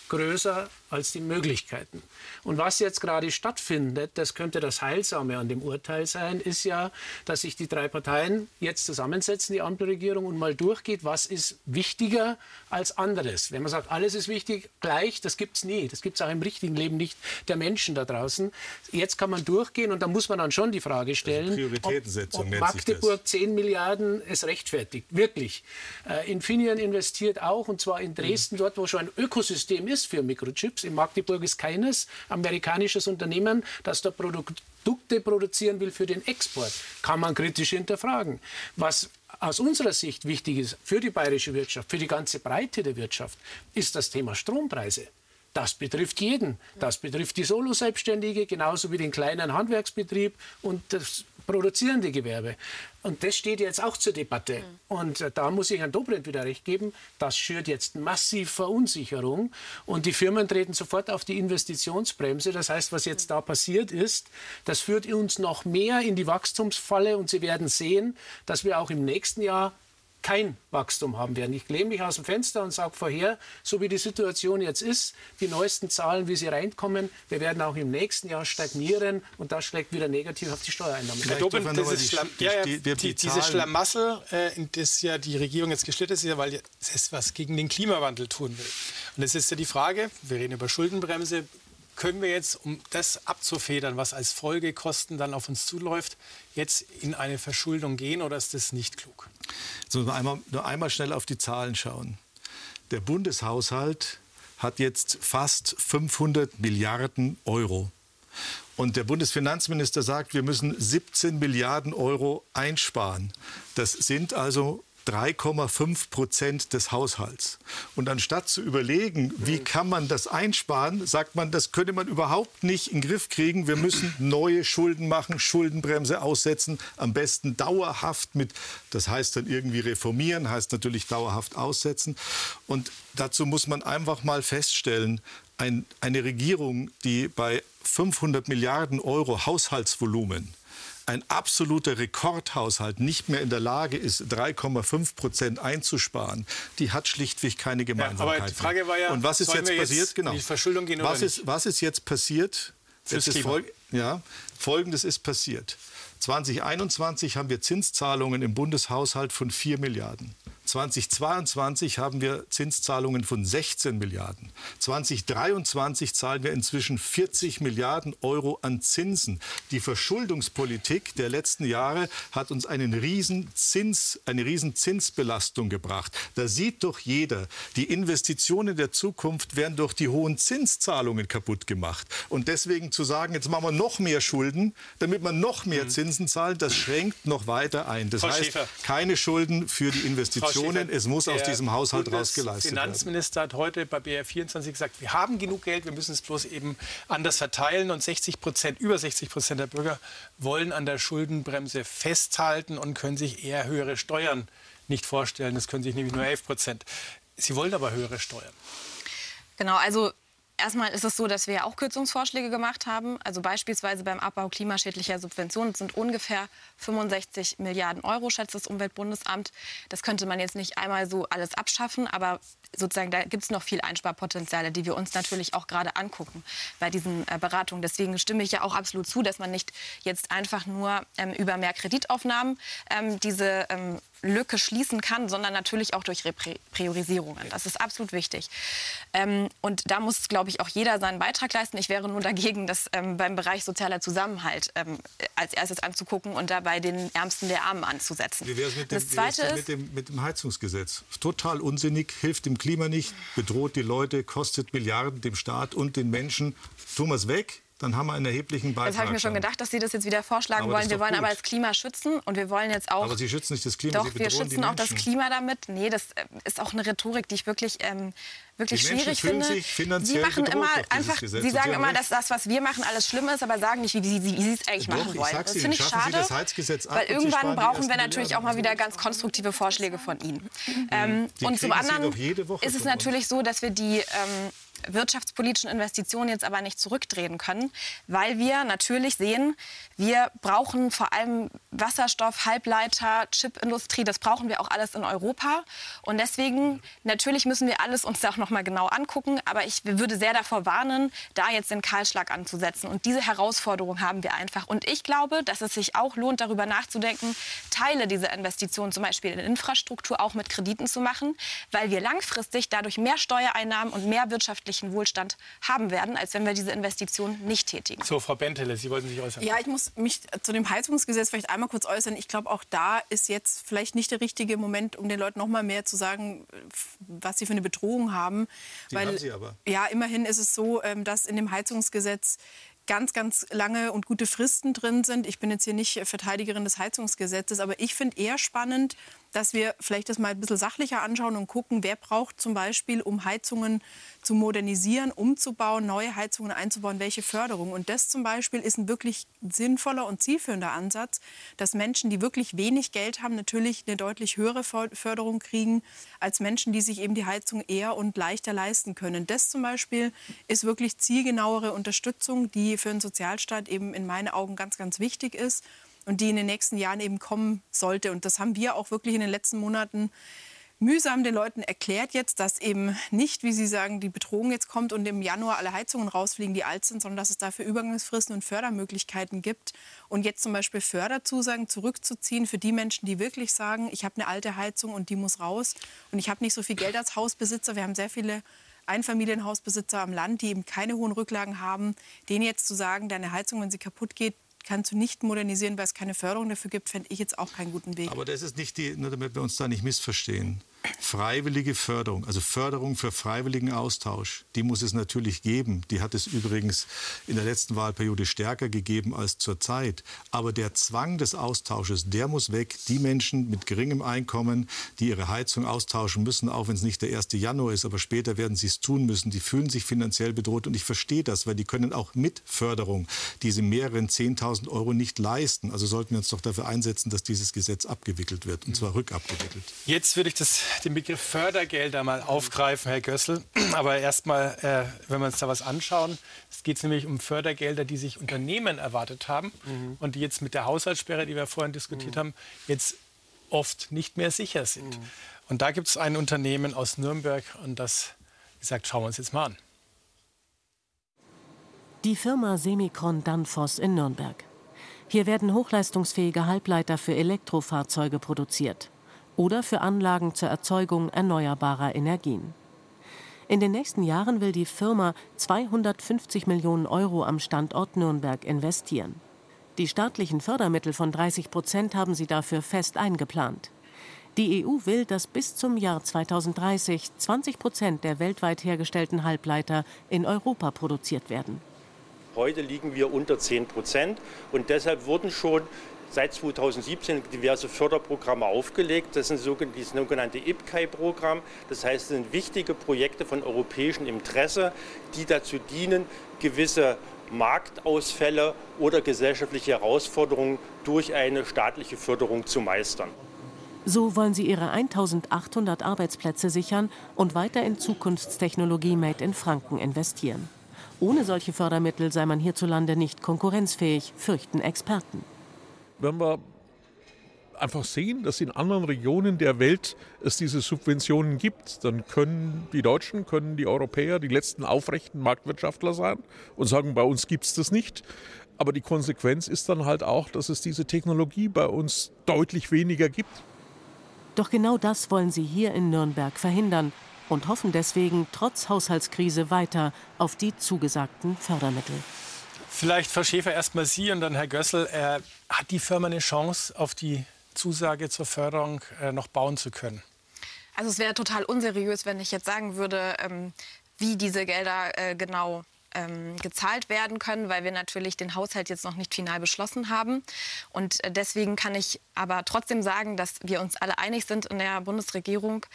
größer als die Möglichkeiten. Und was jetzt gerade stattfindet, das könnte das Heilsame an dem Urteil sein, ist ja, dass sich die drei Parteien jetzt zusammensetzen, die Ampelregierung, und mal durchgeht, was ist wichtiger als anderes. Wenn man sagt, alles ist wichtig, gleich, das gibt es nie. Das gibt es auch im richtigen Leben nicht der Menschen da draußen. Jetzt kann man durchgehen und da muss man dann schon die Frage stellen, Prioritätensetzung ob, ob Magdeburg 10 Milliarden es rechtfertigt. Wirklich. Äh, Infineon investiert auch, und zwar in Dresden, mhm. dort, wo schon ein Ökosystem ist für Mikrochips. In Magdeburg ist keines amerikanisches Unternehmen, das da Produkte produzieren will für den Export. Kann man kritisch hinterfragen. Was aus unserer Sicht wichtig ist für die bayerische Wirtschaft, für die ganze Breite der Wirtschaft, ist das Thema Strompreise. Das betrifft jeden. Das betrifft die Solo-Selbstständige genauso wie den kleinen Handwerksbetrieb und das produzierende Gewerbe. Und das steht jetzt auch zur Debatte. Mhm. Und äh, da muss ich Herrn Dobrindt wieder recht geben. Das schürt jetzt massiv Verunsicherung. Und die Firmen treten sofort auf die Investitionsbremse. Das heißt, was jetzt da passiert ist, das führt uns noch mehr in die Wachstumsfalle. Und Sie werden sehen, dass wir auch im nächsten Jahr kein Wachstum haben werden. Ich lehne mich aus dem Fenster und sage vorher, so wie die Situation jetzt ist, die neuesten Zahlen, wie sie reinkommen, wir werden auch im nächsten Jahr stagnieren und das schlägt wieder negativ auf die Steuereinnahmen. Herr Dobbin, dieses, Schlamm, ja, ja, die, die, diese Schlamassel, äh, in das ja die Regierung jetzt geschlittert ist, ja, weil es was gegen den Klimawandel tun will. Und es ist ja die Frage, wir reden über Schuldenbremse, können wir jetzt, um das abzufedern, was als Folgekosten dann auf uns zuläuft, jetzt in eine Verschuldung gehen oder ist das nicht klug? So, nur, einmal, nur einmal schnell auf die Zahlen schauen. Der Bundeshaushalt hat jetzt fast 500 Milliarden Euro. Und der Bundesfinanzminister sagt, wir müssen 17 Milliarden Euro einsparen. Das sind also 3,5 Prozent des Haushalts. Und anstatt zu überlegen, wie kann man das einsparen, sagt man, das könnte man überhaupt nicht in den Griff kriegen. Wir müssen neue Schulden machen, Schuldenbremse aussetzen, am besten dauerhaft mit, das heißt dann irgendwie reformieren, heißt natürlich dauerhaft aussetzen. Und dazu muss man einfach mal feststellen, ein, eine Regierung, die bei 500 Milliarden Euro Haushaltsvolumen ein absoluter Rekordhaushalt nicht mehr in der Lage ist, 3,5 Prozent einzusparen, die hat schlichtweg keine Gemeinsamkeit. Ja, aber die Frage war ja, und was ist jetzt passiert? Jetzt genau. Die Verschuldung gehen was ist, was ist jetzt passiert? Jetzt ist ja, Folgendes ist passiert. 2021 haben wir Zinszahlungen im Bundeshaushalt von 4 Milliarden. 2022 haben wir Zinszahlungen von 16 Milliarden. 2023 zahlen wir inzwischen 40 Milliarden Euro an Zinsen. Die Verschuldungspolitik der letzten Jahre hat uns einen riesen Zins, eine riesen Zinsbelastung gebracht. Da sieht doch jeder, die Investitionen der Zukunft werden durch die hohen Zinszahlungen kaputt gemacht. Und deswegen zu sagen, jetzt machen wir noch mehr Schulden, damit man noch mehr mhm. Zinsen zahlt, das schränkt noch weiter ein. Das Frau heißt, Schäfer. keine Schulden für die Investitionen. Investitionen. Es muss aus diesem Haushalt rausgeleistet werden. Der Finanzminister hat heute bei BR24 gesagt, wir haben genug Geld, wir müssen es bloß eben anders verteilen. Und 60 Prozent, über 60 Prozent der Bürger wollen an der Schuldenbremse festhalten und können sich eher höhere Steuern nicht vorstellen. Das können sich nämlich nur 11 Prozent. Sie wollen aber höhere Steuern. Genau, also Erstmal ist es so, dass wir auch Kürzungsvorschläge gemacht haben. Also beispielsweise beim Abbau klimaschädlicher Subventionen sind ungefähr 65 Milliarden Euro, schätzt das Umweltbundesamt. Das könnte man jetzt nicht einmal so alles abschaffen, aber sozusagen da gibt es noch viel Einsparpotenziale, die wir uns natürlich auch gerade angucken bei diesen äh, Beratungen. Deswegen stimme ich ja auch absolut zu, dass man nicht jetzt einfach nur ähm, über mehr Kreditaufnahmen ähm, diese ähm, Lücke schließen kann, sondern natürlich auch durch Repriorisierungen. Das ist absolut wichtig. Ähm, und da muss, glaube ich, auch jeder seinen Beitrag leisten. Ich wäre nur dagegen, das ähm, beim Bereich sozialer Zusammenhalt ähm, als erstes anzugucken und dabei den Ärmsten der Armen anzusetzen. Wie wäre es mit, dem, mit, dem, mit dem Heizungsgesetz? Total unsinnig, hilft dem Klima nicht, bedroht die Leute, kostet Milliarden dem Staat und den Menschen. Tun wir es weg, dann haben wir einen erheblichen Beitrag. Das habe ich mir schon gedacht, dass Sie das jetzt wieder vorschlagen aber wollen. Wir wollen gut. aber das Klima schützen und wir wollen jetzt auch. Aber Sie schützen nicht das Klima, Doch, Sie wir schützen auch das Klima damit. Nee, das äh, ist auch eine Rhetorik, die ich wirklich, ähm, wirklich die schwierig finde. sich finanziell Sie machen immer einfach, Gesetz. Sie sagen Sie immer, dass das, was wir machen, alles schlimm ist, aber sagen nicht, wie, wie, wie, Sie es eigentlich Doch, machen wollen. Das finde ich Sie schade, das ab weil Sie irgendwann brauchen wir natürlich auch mal wieder ganz konstruktive Vorschläge von Ihnen. Ähm, Die und zum Sie anderen ist es natürlich so, dass wir die ähm, wirtschaftspolitischen Investitionen jetzt aber nicht zurückdrehen können, weil wir natürlich sehen, wir brauchen vor allem Wasserstoff, Halbleiter, Chipindustrie, das brauchen wir auch alles in Europa. Und deswegen, natürlich müssen wir alles uns auch noch mal genau angucken, aber ich würde sehr davor warnen, da jetzt den Kahlschlag anzusetzen. Und diese Herausforderung haben wir einfach. Und ich glaube, dass es sich auch lohnt, darüber nachzudenken, Teile dieser Investitionen, zum Beispiel in Infrastruktur, auch mit Krediten zu machen, weil wir langfristig dadurch mehr Steuereinnahmen und mehr wirtschaftlichen Wohlstand haben werden, als wenn wir diese Investitionen nicht tätigen. So, Frau Bentele, Sie wollten sich äußern. Ja, ich muss mich zu dem Heizungsgesetz vielleicht einmal kurz äußern. Ich glaube, auch da ist jetzt vielleicht nicht der richtige Moment, um den Leuten noch mal mehr zu sagen, was sie für eine Bedrohung haben. Die haben sie aber. Ja, immerhin ist es so, ähm, dass in dem Heizungsgesetz ganz, ganz lange und gute Fristen drin sind. Ich bin jetzt hier nicht Verteidigerin des Heizungsgesetzes, aber ich finde eher spannend, dass wir vielleicht das mal ein bisschen sachlicher anschauen und gucken, wer braucht zum Beispiel, um Heizungen zu modernisieren, umzubauen, neue Heizungen einzubauen, welche Förderung. Und das zum Beispiel ist ein wirklich sinnvoller und zielführender Ansatz, dass Menschen, die wirklich wenig Geld haben, natürlich eine deutlich höhere För- Förderung kriegen als Menschen, die sich eben die Heizung eher und leichter leisten können. Das zum Beispiel ist wirklich zielgenauere Unterstützung, die für einen Sozialstaat eben in meinen Augen ganz, ganz wichtig ist und die in den nächsten Jahren eben kommen sollte. Und das haben wir auch wirklich in den letzten Monaten mühsam den Leuten erklärt jetzt, dass eben nicht, wie Sie sagen, die Bedrohung jetzt kommt und im Januar alle Heizungen rausfliegen, die alt sind, sondern dass es dafür Übergangsfristen und Fördermöglichkeiten gibt. Und jetzt zum Beispiel Förderzusagen zurückzuziehen für die Menschen, die wirklich sagen, ich habe eine alte Heizung und die muss raus und ich habe nicht so viel Geld als Hausbesitzer. Wir haben sehr viele Einfamilienhausbesitzer am Land, die eben keine hohen Rücklagen haben, denen jetzt zu sagen, deine Heizung, wenn sie kaputt geht, kannst du nicht modernisieren, weil es keine Förderung dafür gibt, fände ich jetzt auch keinen guten Weg. Aber das ist nicht die, nur damit wir uns da nicht missverstehen. Freiwillige Förderung, also Förderung für freiwilligen Austausch, die muss es natürlich geben. Die hat es übrigens in der letzten Wahlperiode stärker gegeben als zurzeit. Aber der Zwang des Austausches, der muss weg. Die Menschen mit geringem Einkommen, die ihre Heizung austauschen müssen, auch wenn es nicht der 1. Januar ist, aber später werden sie es tun müssen, die fühlen sich finanziell bedroht. Und ich verstehe das, weil die können auch mit Förderung diese mehreren 10.000 Euro nicht leisten. Also sollten wir uns doch dafür einsetzen, dass dieses Gesetz abgewickelt wird, und zwar rückabgewickelt. Jetzt würde ich das, den Begriff Fördergelder mal aufgreifen, Herr Gössel. Aber erstmal, äh, wenn wir uns da was anschauen, es geht nämlich um Fördergelder, die sich Unternehmen erwartet haben und die jetzt mit der Haushaltssperre, die wir vorhin diskutiert haben, jetzt oft nicht mehr sicher sind. Und da gibt es ein Unternehmen aus Nürnberg und das, wie gesagt, schauen wir uns jetzt mal an. Die Firma Semicron Danfoss in Nürnberg. Hier werden hochleistungsfähige Halbleiter für Elektrofahrzeuge produziert oder für Anlagen zur Erzeugung erneuerbarer Energien. In den nächsten Jahren will die Firma 250 Millionen Euro am Standort Nürnberg investieren. Die staatlichen Fördermittel von 30 Prozent haben sie dafür fest eingeplant. Die EU will, dass bis zum Jahr 2030 20 Prozent der weltweit hergestellten Halbleiter in Europa produziert werden. Heute liegen wir unter 10 Prozent und deshalb wurden schon seit 2017 diverse Förderprogramme aufgelegt. Das sind das sogenannte IPCEI-Programm. Das heißt, es sind wichtige Projekte von europäischem Interesse, die dazu dienen, gewisse Marktausfälle oder gesellschaftliche Herausforderungen durch eine staatliche Förderung zu meistern. So wollen sie ihre 1800 Arbeitsplätze sichern und weiter in Zukunftstechnologie Made in Franken investieren. Ohne solche Fördermittel sei man hierzulande nicht konkurrenzfähig, fürchten Experten. Wenn wir einfach sehen, dass in anderen Regionen der Welt es diese Subventionen gibt, dann können die Deutschen, können die Europäer die letzten aufrechten Marktwirtschaftler sein und sagen, bei uns gibt es das nicht. Aber die Konsequenz ist dann halt auch, dass es diese Technologie bei uns deutlich weniger gibt. Doch genau das wollen sie hier in Nürnberg verhindern und hoffen deswegen trotz Haushaltskrise weiter auf die zugesagten Fördermittel. Vielleicht, Frau Schäfer, erstmal Sie und dann Herr Gössel. Äh, hat die Firma eine Chance, auf die Zusage zur Förderung äh, noch bauen zu können? Also es wäre total unseriös, wenn ich jetzt sagen würde, ähm, wie diese Gelder äh, genau ähm, gezahlt werden können, weil wir natürlich den Haushalt jetzt noch nicht final beschlossen haben. Und äh, deswegen kann ich aber trotzdem sagen, dass wir uns alle einig sind in der Bundesregierung,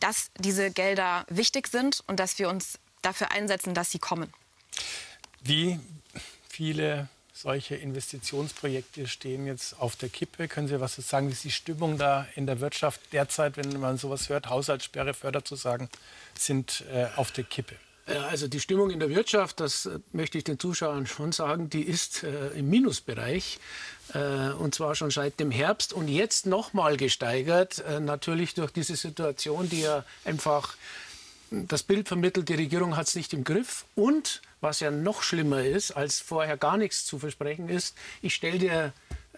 dass diese Gelder wichtig sind und dass wir uns dafür einsetzen, dass sie kommen. Wie viele solche Investitionsprojekte stehen jetzt auf der Kippe? Können Sie was sagen? Wie ist die Stimmung da in der Wirtschaft derzeit, wenn man sowas hört? Haushaltssperre, Förderzusagen sind äh, auf der Kippe. Also die Stimmung in der Wirtschaft, das äh, möchte ich den Zuschauern schon sagen, die ist äh, im Minusbereich. Äh, und zwar schon seit dem Herbst und jetzt nochmal gesteigert. Äh, natürlich durch diese Situation, die ja einfach das Bild vermittelt, die Regierung hat es nicht im Griff. Und was ja noch schlimmer ist, als vorher gar nichts zu versprechen ist, ich stelle dir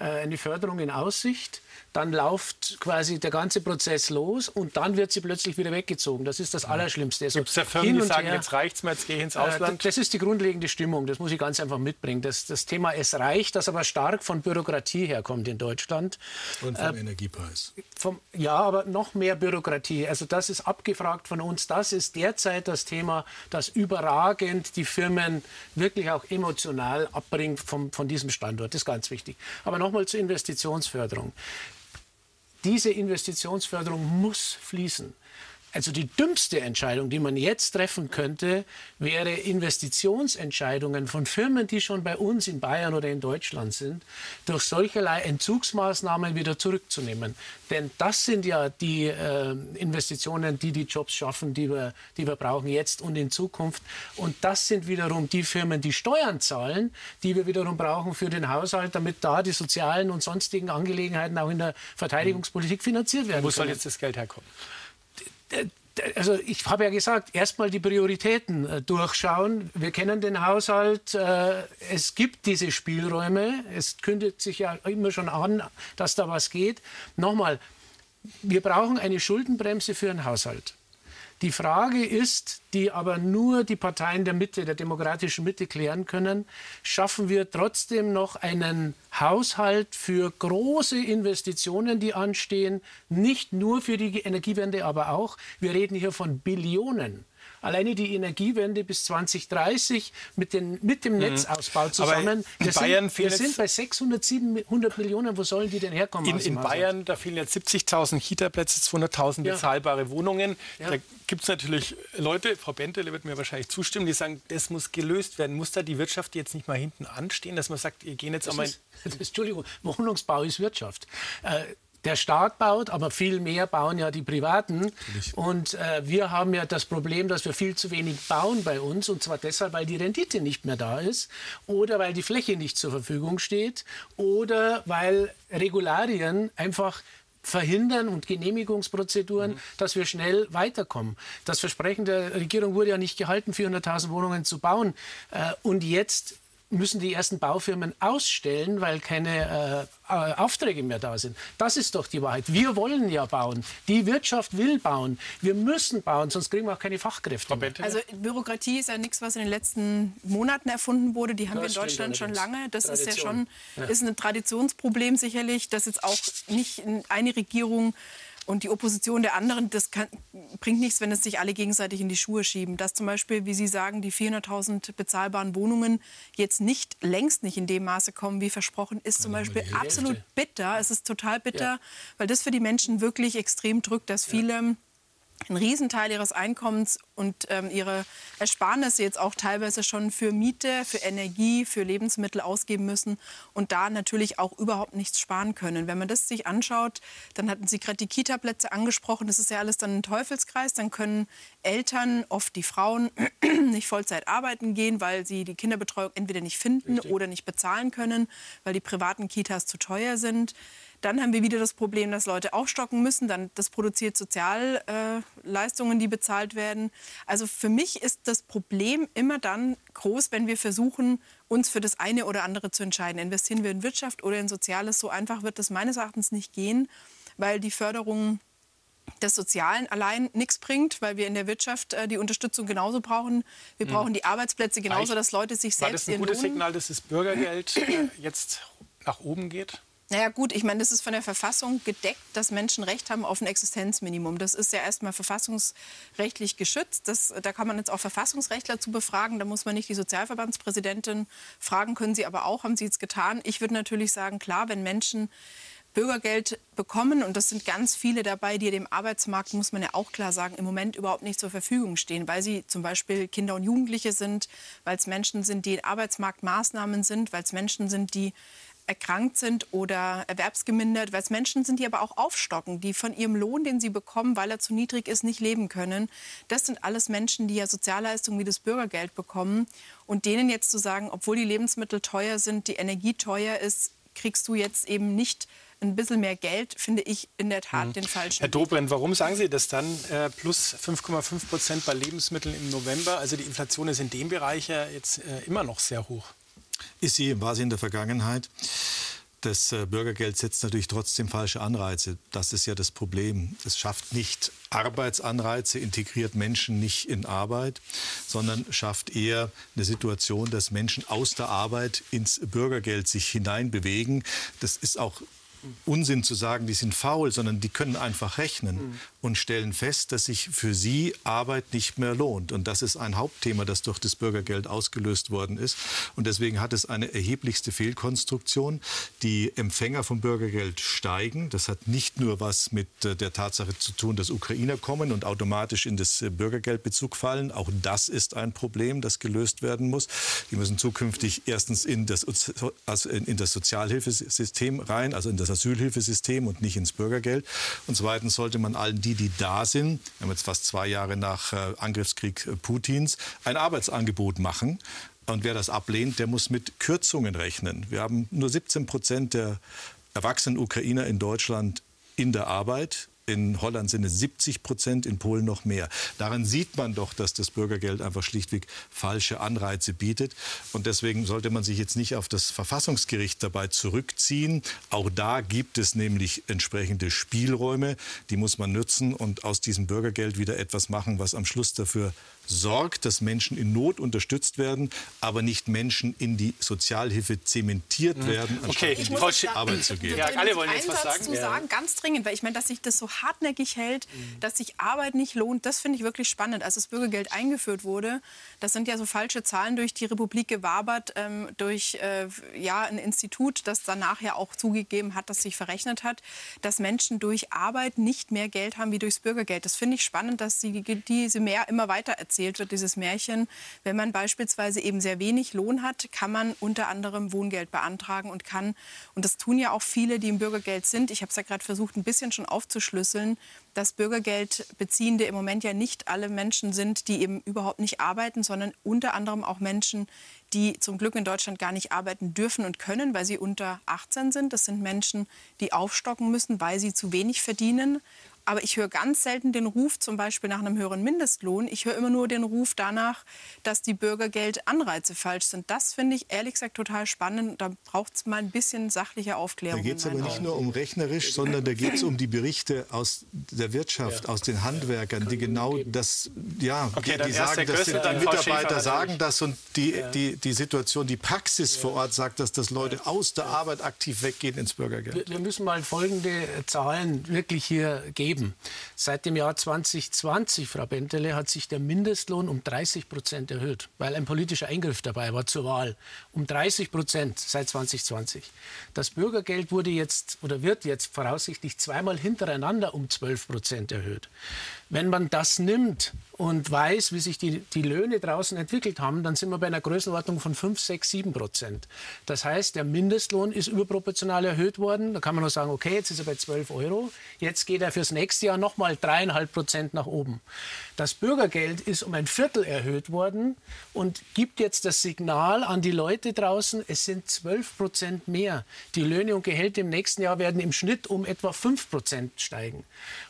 eine Förderung in Aussicht dann läuft quasi der ganze Prozess los und dann wird sie plötzlich wieder weggezogen. Das ist das Allerschlimmste. Also Gibt es ja Firmen, die sagen, her, jetzt reicht's mir, jetzt gehe ich ins äh, Ausland? das ist die grundlegende Stimmung, das muss ich ganz einfach mitbringen. Das, das Thema es reicht, das aber stark von Bürokratie herkommt in Deutschland. Und vom äh, Energiepreis. Vom, ja, aber noch mehr Bürokratie. Also das ist abgefragt von uns. Das ist derzeit das Thema, das überragend die Firmen wirklich auch emotional abbringt vom, von diesem Standort. Das ist ganz wichtig. Aber nochmal zur Investitionsförderung. Diese Investitionsförderung muss fließen. Also die dümmste Entscheidung, die man jetzt treffen könnte, wäre Investitionsentscheidungen von Firmen, die schon bei uns in Bayern oder in Deutschland sind, durch solcherlei Entzugsmaßnahmen wieder zurückzunehmen. Denn das sind ja die äh, Investitionen, die die Jobs schaffen, die wir, die wir brauchen jetzt und in Zukunft. Und das sind wiederum die Firmen, die Steuern zahlen, die wir wiederum brauchen für den Haushalt, damit da die sozialen und sonstigen Angelegenheiten auch in der Verteidigungspolitik finanziert werden. Wo soll jetzt das Geld herkommen? Also ich habe ja gesagt, erstmal die Prioritäten äh, durchschauen. Wir kennen den Haushalt, äh, es gibt diese Spielräume, es kündigt sich ja immer schon an, dass da was geht. Nochmal, wir brauchen eine Schuldenbremse für einen Haushalt. Die Frage ist, die aber nur die Parteien der Mitte, der demokratischen Mitte klären können, schaffen wir trotzdem noch einen Haushalt für große Investitionen, die anstehen, nicht nur für die Energiewende, aber auch, wir reden hier von Billionen. Alleine die Energiewende bis 2030 mit, den, mit dem mhm. Netzausbau zusammen. in Bayern sind, wir sind bei 600, 700 Millionen. Wo sollen die denn herkommen? In, in Bayern, da fehlen jetzt 70.000 Kita-Plätze, 200.000 ja. bezahlbare Wohnungen. Ja. Da gibt es natürlich Leute, Frau Bentele wird mir wahrscheinlich zustimmen, die sagen, das muss gelöst werden. Muss da die Wirtschaft jetzt nicht mal hinten anstehen, dass man sagt, ihr gehen jetzt einmal... Entschuldigung, Wohnungsbau ist Wirtschaft. Äh, der Staat baut, aber viel mehr bauen ja die Privaten. Und äh, wir haben ja das Problem, dass wir viel zu wenig bauen bei uns. Und zwar deshalb, weil die Rendite nicht mehr da ist oder weil die Fläche nicht zur Verfügung steht oder weil Regularien einfach verhindern und Genehmigungsprozeduren, mhm. dass wir schnell weiterkommen. Das Versprechen der Regierung wurde ja nicht gehalten, 400.000 Wohnungen zu bauen. Äh, und jetzt müssen die ersten Baufirmen ausstellen, weil keine äh, äh, Aufträge mehr da sind. Das ist doch die Wahrheit. Wir wollen ja bauen. Die Wirtschaft will bauen. Wir müssen bauen, sonst kriegen wir auch keine Fachkräfte. Mehr. Also Bürokratie ist ja nichts, was in den letzten Monaten erfunden wurde. Die haben das wir in Deutschland schon lange. Das Tradition. ist ja schon ja. ist ein Traditionsproblem sicherlich, dass jetzt auch nicht eine Regierung und die Opposition der anderen, das kann, bringt nichts, wenn es sich alle gegenseitig in die Schuhe schieben. Dass zum Beispiel, wie Sie sagen, die 400.000 bezahlbaren Wohnungen jetzt nicht längst nicht in dem Maße kommen, wie versprochen, ist zum Beispiel absolut bitter. Es ist total bitter, ja. weil das für die Menschen wirklich extrem drückt, dass viele einen Riesenteil ihres Einkommens und ähm, ihre Ersparnisse jetzt auch teilweise schon für Miete, für Energie, für Lebensmittel ausgeben müssen und da natürlich auch überhaupt nichts sparen können. Wenn man das sich anschaut, dann hatten Sie gerade die Kita-Plätze angesprochen, das ist ja alles dann ein Teufelskreis, dann können Eltern, oft die Frauen, nicht Vollzeit arbeiten gehen, weil sie die Kinderbetreuung entweder nicht finden Richtig. oder nicht bezahlen können, weil die privaten Kitas zu teuer sind. Dann haben wir wieder das Problem, dass Leute aufstocken müssen. Dann, das produziert Sozialleistungen, äh, die bezahlt werden. Also für mich ist das Problem immer dann groß, wenn wir versuchen, uns für das eine oder andere zu entscheiden. Investieren wir in Wirtschaft oder in Soziales? So einfach wird das meines Erachtens nicht gehen, weil die Förderung des Sozialen allein nichts bringt, weil wir in der Wirtschaft äh, die Unterstützung genauso brauchen. Wir mhm. brauchen die Arbeitsplätze genauso, dass Leute sich selbst War das ein gutes Signal, dass das Bürgergeld äh, jetzt nach oben geht? Naja gut, ich meine, das ist von der Verfassung gedeckt, dass Menschen Recht haben auf ein Existenzminimum. Das ist ja erstmal verfassungsrechtlich geschützt. Das, da kann man jetzt auch Verfassungsrechtler zu befragen. Da muss man nicht die Sozialverbandspräsidentin fragen, können Sie aber auch, haben Sie es getan. Ich würde natürlich sagen, klar, wenn Menschen Bürgergeld bekommen, und das sind ganz viele dabei, die dem Arbeitsmarkt, muss man ja auch klar sagen, im Moment überhaupt nicht zur Verfügung stehen, weil sie zum Beispiel Kinder und Jugendliche sind, weil es Menschen sind, die in Arbeitsmarktmaßnahmen sind, weil es Menschen sind, die erkrankt sind oder erwerbsgemindert, weil es Menschen sind, die aber auch aufstocken, die von ihrem Lohn, den sie bekommen, weil er zu niedrig ist, nicht leben können. Das sind alles Menschen, die ja Sozialleistungen wie das Bürgergeld bekommen. Und denen jetzt zu sagen, obwohl die Lebensmittel teuer sind, die Energie teuer ist, kriegst du jetzt eben nicht ein bisschen mehr Geld, finde ich in der Tat mhm. den falschen. Herr Dobrindt, warum sagen Sie das dann? Äh, plus 5,5 Prozent bei Lebensmitteln im November. Also die Inflation ist in dem Bereich ja jetzt äh, immer noch sehr hoch. Ist sie, war sie in der Vergangenheit. Das äh, Bürgergeld setzt natürlich trotzdem falsche Anreize. Das ist ja das Problem. Es schafft nicht Arbeitsanreize, integriert Menschen nicht in Arbeit, sondern schafft eher eine Situation, dass Menschen aus der Arbeit ins Bürgergeld sich hineinbewegen. Das ist auch Unsinn zu sagen, die sind faul, sondern die können einfach rechnen mhm. und stellen fest, dass sich für sie Arbeit nicht mehr lohnt. Und das ist ein Hauptthema, das durch das Bürgergeld ausgelöst worden ist. Und deswegen hat es eine erheblichste Fehlkonstruktion. Die Empfänger von Bürgergeld steigen. Das hat nicht nur was mit äh, der Tatsache zu tun, dass Ukrainer kommen und automatisch in das äh, Bürgergeldbezug fallen. Auch das ist ein Problem, das gelöst werden muss. Die müssen zukünftig erstens in das, also in das Sozialhilfesystem rein, also in das das Asylhilfesystem und nicht ins Bürgergeld. Und zweitens sollte man allen die, die da sind, wir haben jetzt fast zwei Jahre nach äh, Angriffskrieg äh, Putins, ein Arbeitsangebot machen. Und wer das ablehnt, der muss mit Kürzungen rechnen. Wir haben nur 17 Prozent der erwachsenen Ukrainer in Deutschland in der Arbeit. In Holland sind es 70 Prozent, in Polen noch mehr. Daran sieht man doch, dass das Bürgergeld einfach schlichtweg falsche Anreize bietet. Und deswegen sollte man sich jetzt nicht auf das Verfassungsgericht dabei zurückziehen. Auch da gibt es nämlich entsprechende Spielräume, die muss man nutzen und aus diesem Bürgergeld wieder etwas machen, was am Schluss dafür sorgt, dass Menschen in Not unterstützt werden, aber nicht Menschen in die Sozialhilfe zementiert mhm. werden, okay. ich muss Arbeit zu geben. Ja, alle wollen jetzt was sagen. Zu sagen, ganz dringend, weil ich meine, dass sich das so hartnäckig hält, mhm. dass sich Arbeit nicht lohnt, das finde ich wirklich spannend. Als das Bürgergeld eingeführt wurde, das sind ja so falsche Zahlen durch die Republik gewabert, ähm, durch äh, ja, ein Institut, das danach ja auch zugegeben hat, dass sich verrechnet hat, dass Menschen durch Arbeit nicht mehr Geld haben wie durchs Bürgergeld. Das finde ich spannend, dass sie diese mehr immer weiter erzählt wird, dieses Märchen. Wenn man beispielsweise eben sehr wenig Lohn hat, kann man unter anderem Wohngeld beantragen und kann, und das tun ja auch viele, die im Bürgergeld sind, ich habe es ja gerade versucht, ein bisschen schon aufzuschlüsseln, dass Bürgergeldbeziehende im Moment ja nicht alle Menschen sind, die eben überhaupt nicht arbeiten, sondern unter anderem auch Menschen, die zum Glück in Deutschland gar nicht arbeiten dürfen und können, weil sie unter 18 sind. Das sind Menschen, die aufstocken müssen, weil sie zu wenig verdienen. Aber ich höre ganz selten den Ruf zum Beispiel nach einem höheren Mindestlohn. Ich höre immer nur den Ruf danach, dass die Bürgergeldanreize falsch sind. Das finde ich ehrlich gesagt total spannend. Da braucht es mal ein bisschen sachliche Aufklärung. Da geht es aber nicht nur um rechnerisch, sondern da geht es um die Berichte aus der Wirtschaft, aus den Handwerkern, die genau das, ja, okay, die, sagen, das, die Mitarbeiter sagen das und die, die, die Situation, die Praxis vor Ort sagt, dass das Leute aus der Arbeit aktiv weggehen ins Bürgergeld. Wir müssen mal folgende Zahlen wirklich hier geben geben. Seit dem Jahr 2020, Frau Bentele, hat sich der Mindestlohn um 30 Prozent erhöht, weil ein politischer Eingriff dabei war zur Wahl. Um 30 Prozent seit 2020. Das Bürgergeld wurde jetzt oder wird jetzt voraussichtlich zweimal hintereinander um 12 Prozent erhöht. Wenn man das nimmt und weiß, wie sich die, die Löhne draußen entwickelt haben, dann sind wir bei einer Größenordnung von 5, 6, 7 Prozent. Das heißt, der Mindestlohn ist überproportional erhöht worden. Da kann man nur sagen, okay, jetzt ist er bei 12 Euro. Jetzt geht er fürs nächste Jahr nochmal 3,5 Prozent nach oben. Das Bürgergeld ist um ein Viertel erhöht worden und gibt jetzt das Signal an die Leute draußen, es sind 12 Prozent mehr. Die Löhne und Gehälter im nächsten Jahr werden im Schnitt um etwa 5 Prozent steigen.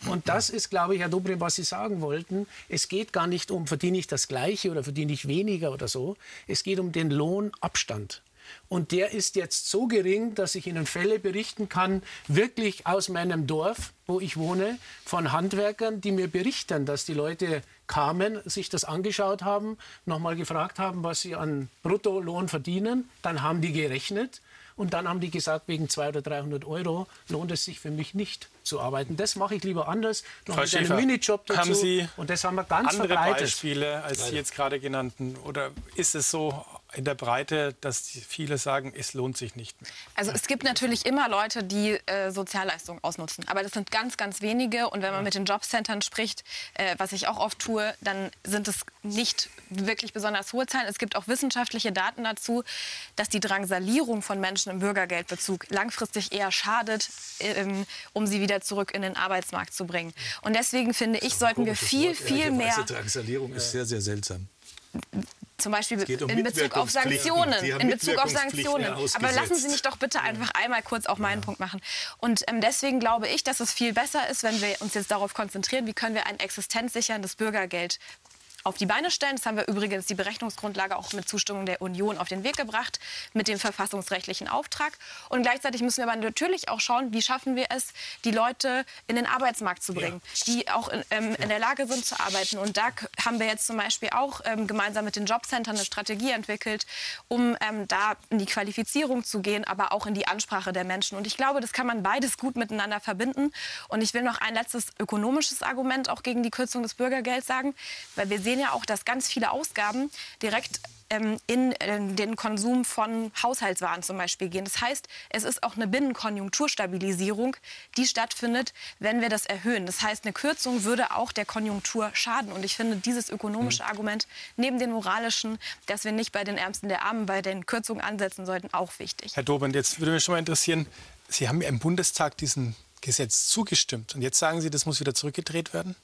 Und das ist, glaube ich, Herr Dobrin, was Sie sagen wollten. Es geht gar nicht um, verdiene ich das Gleiche oder verdiene ich weniger oder so. Es geht um den Lohnabstand. Und der ist jetzt so gering, dass ich Ihnen Fälle berichten kann, wirklich aus meinem Dorf, wo ich wohne, von Handwerkern, die mir berichten, dass die Leute kamen, sich das angeschaut haben, nochmal gefragt haben, was sie an Bruttolohn verdienen. Dann haben die gerechnet Und dann haben die gesagt, wegen 200 oder 300 Euro lohnt es sich für mich nicht zu arbeiten. Das mache ich lieber anders. Mit einem Schäfer, Minijob dazu. haben Sie und das haben wir ganz andere verbreitet. Beispiele als die jetzt gerade genannten? Oder ist es so in der Breite, dass viele sagen, es lohnt sich nicht mehr? Also es gibt natürlich immer Leute, die äh, Sozialleistungen ausnutzen. Aber das sind ganz, ganz wenige. Und wenn man mit den Jobcentern spricht, äh, was ich auch oft tue, dann sind es nicht wirklich besonders hohe Zahlen. Es gibt auch wissenschaftliche Daten dazu, dass die Drangsalierung von Menschen im Bürgergeldbezug langfristig eher schadet, ähm, um sie wieder zurück in den Arbeitsmarkt zu bringen. Und deswegen finde ich, sollten wir viel, viel mehr... Drangsalierung ist sehr, sehr seltsam. Zum Beispiel um in Bezug auf. Sanktionen. In Bezug auf Sanktionen. Aber lassen Sie mich doch bitte einfach einmal kurz auch meinen Punkt machen. Und ähm, deswegen glaube ich, dass es viel besser ist, wenn wir uns jetzt darauf konzentrieren, wie können wir ein existenzsicherndes Bürgergeld auf die Beine stellen. Das haben wir übrigens die Berechnungsgrundlage auch mit Zustimmung der Union auf den Weg gebracht, mit dem verfassungsrechtlichen Auftrag. Und gleichzeitig müssen wir aber natürlich auch schauen, wie schaffen wir es, die Leute in den Arbeitsmarkt zu bringen, die auch in, ähm, in der Lage sind zu arbeiten. Und da haben wir jetzt zum Beispiel auch ähm, gemeinsam mit den Jobcentern eine Strategie entwickelt, um ähm, da in die Qualifizierung zu gehen, aber auch in die Ansprache der Menschen. Und ich glaube, das kann man beides gut miteinander verbinden. Und ich will noch ein letztes ökonomisches Argument auch gegen die Kürzung des Bürgergelds sagen, weil wir sehen ja auch, dass ganz viele Ausgaben direkt ähm, in äh, den Konsum von Haushaltswaren zum Beispiel gehen. Das heißt, es ist auch eine Binnenkonjunkturstabilisierung, die stattfindet, wenn wir das erhöhen. Das heißt, eine Kürzung würde auch der Konjunktur schaden. Und ich finde dieses ökonomische Argument neben dem moralischen, dass wir nicht bei den Ärmsten der Armen bei den Kürzungen ansetzen sollten, auch wichtig. Herr Dobend, jetzt würde mich schon mal interessieren, Sie haben ja im Bundestag diesem Gesetz zugestimmt. Und jetzt sagen Sie, das muss wieder zurückgedreht werden?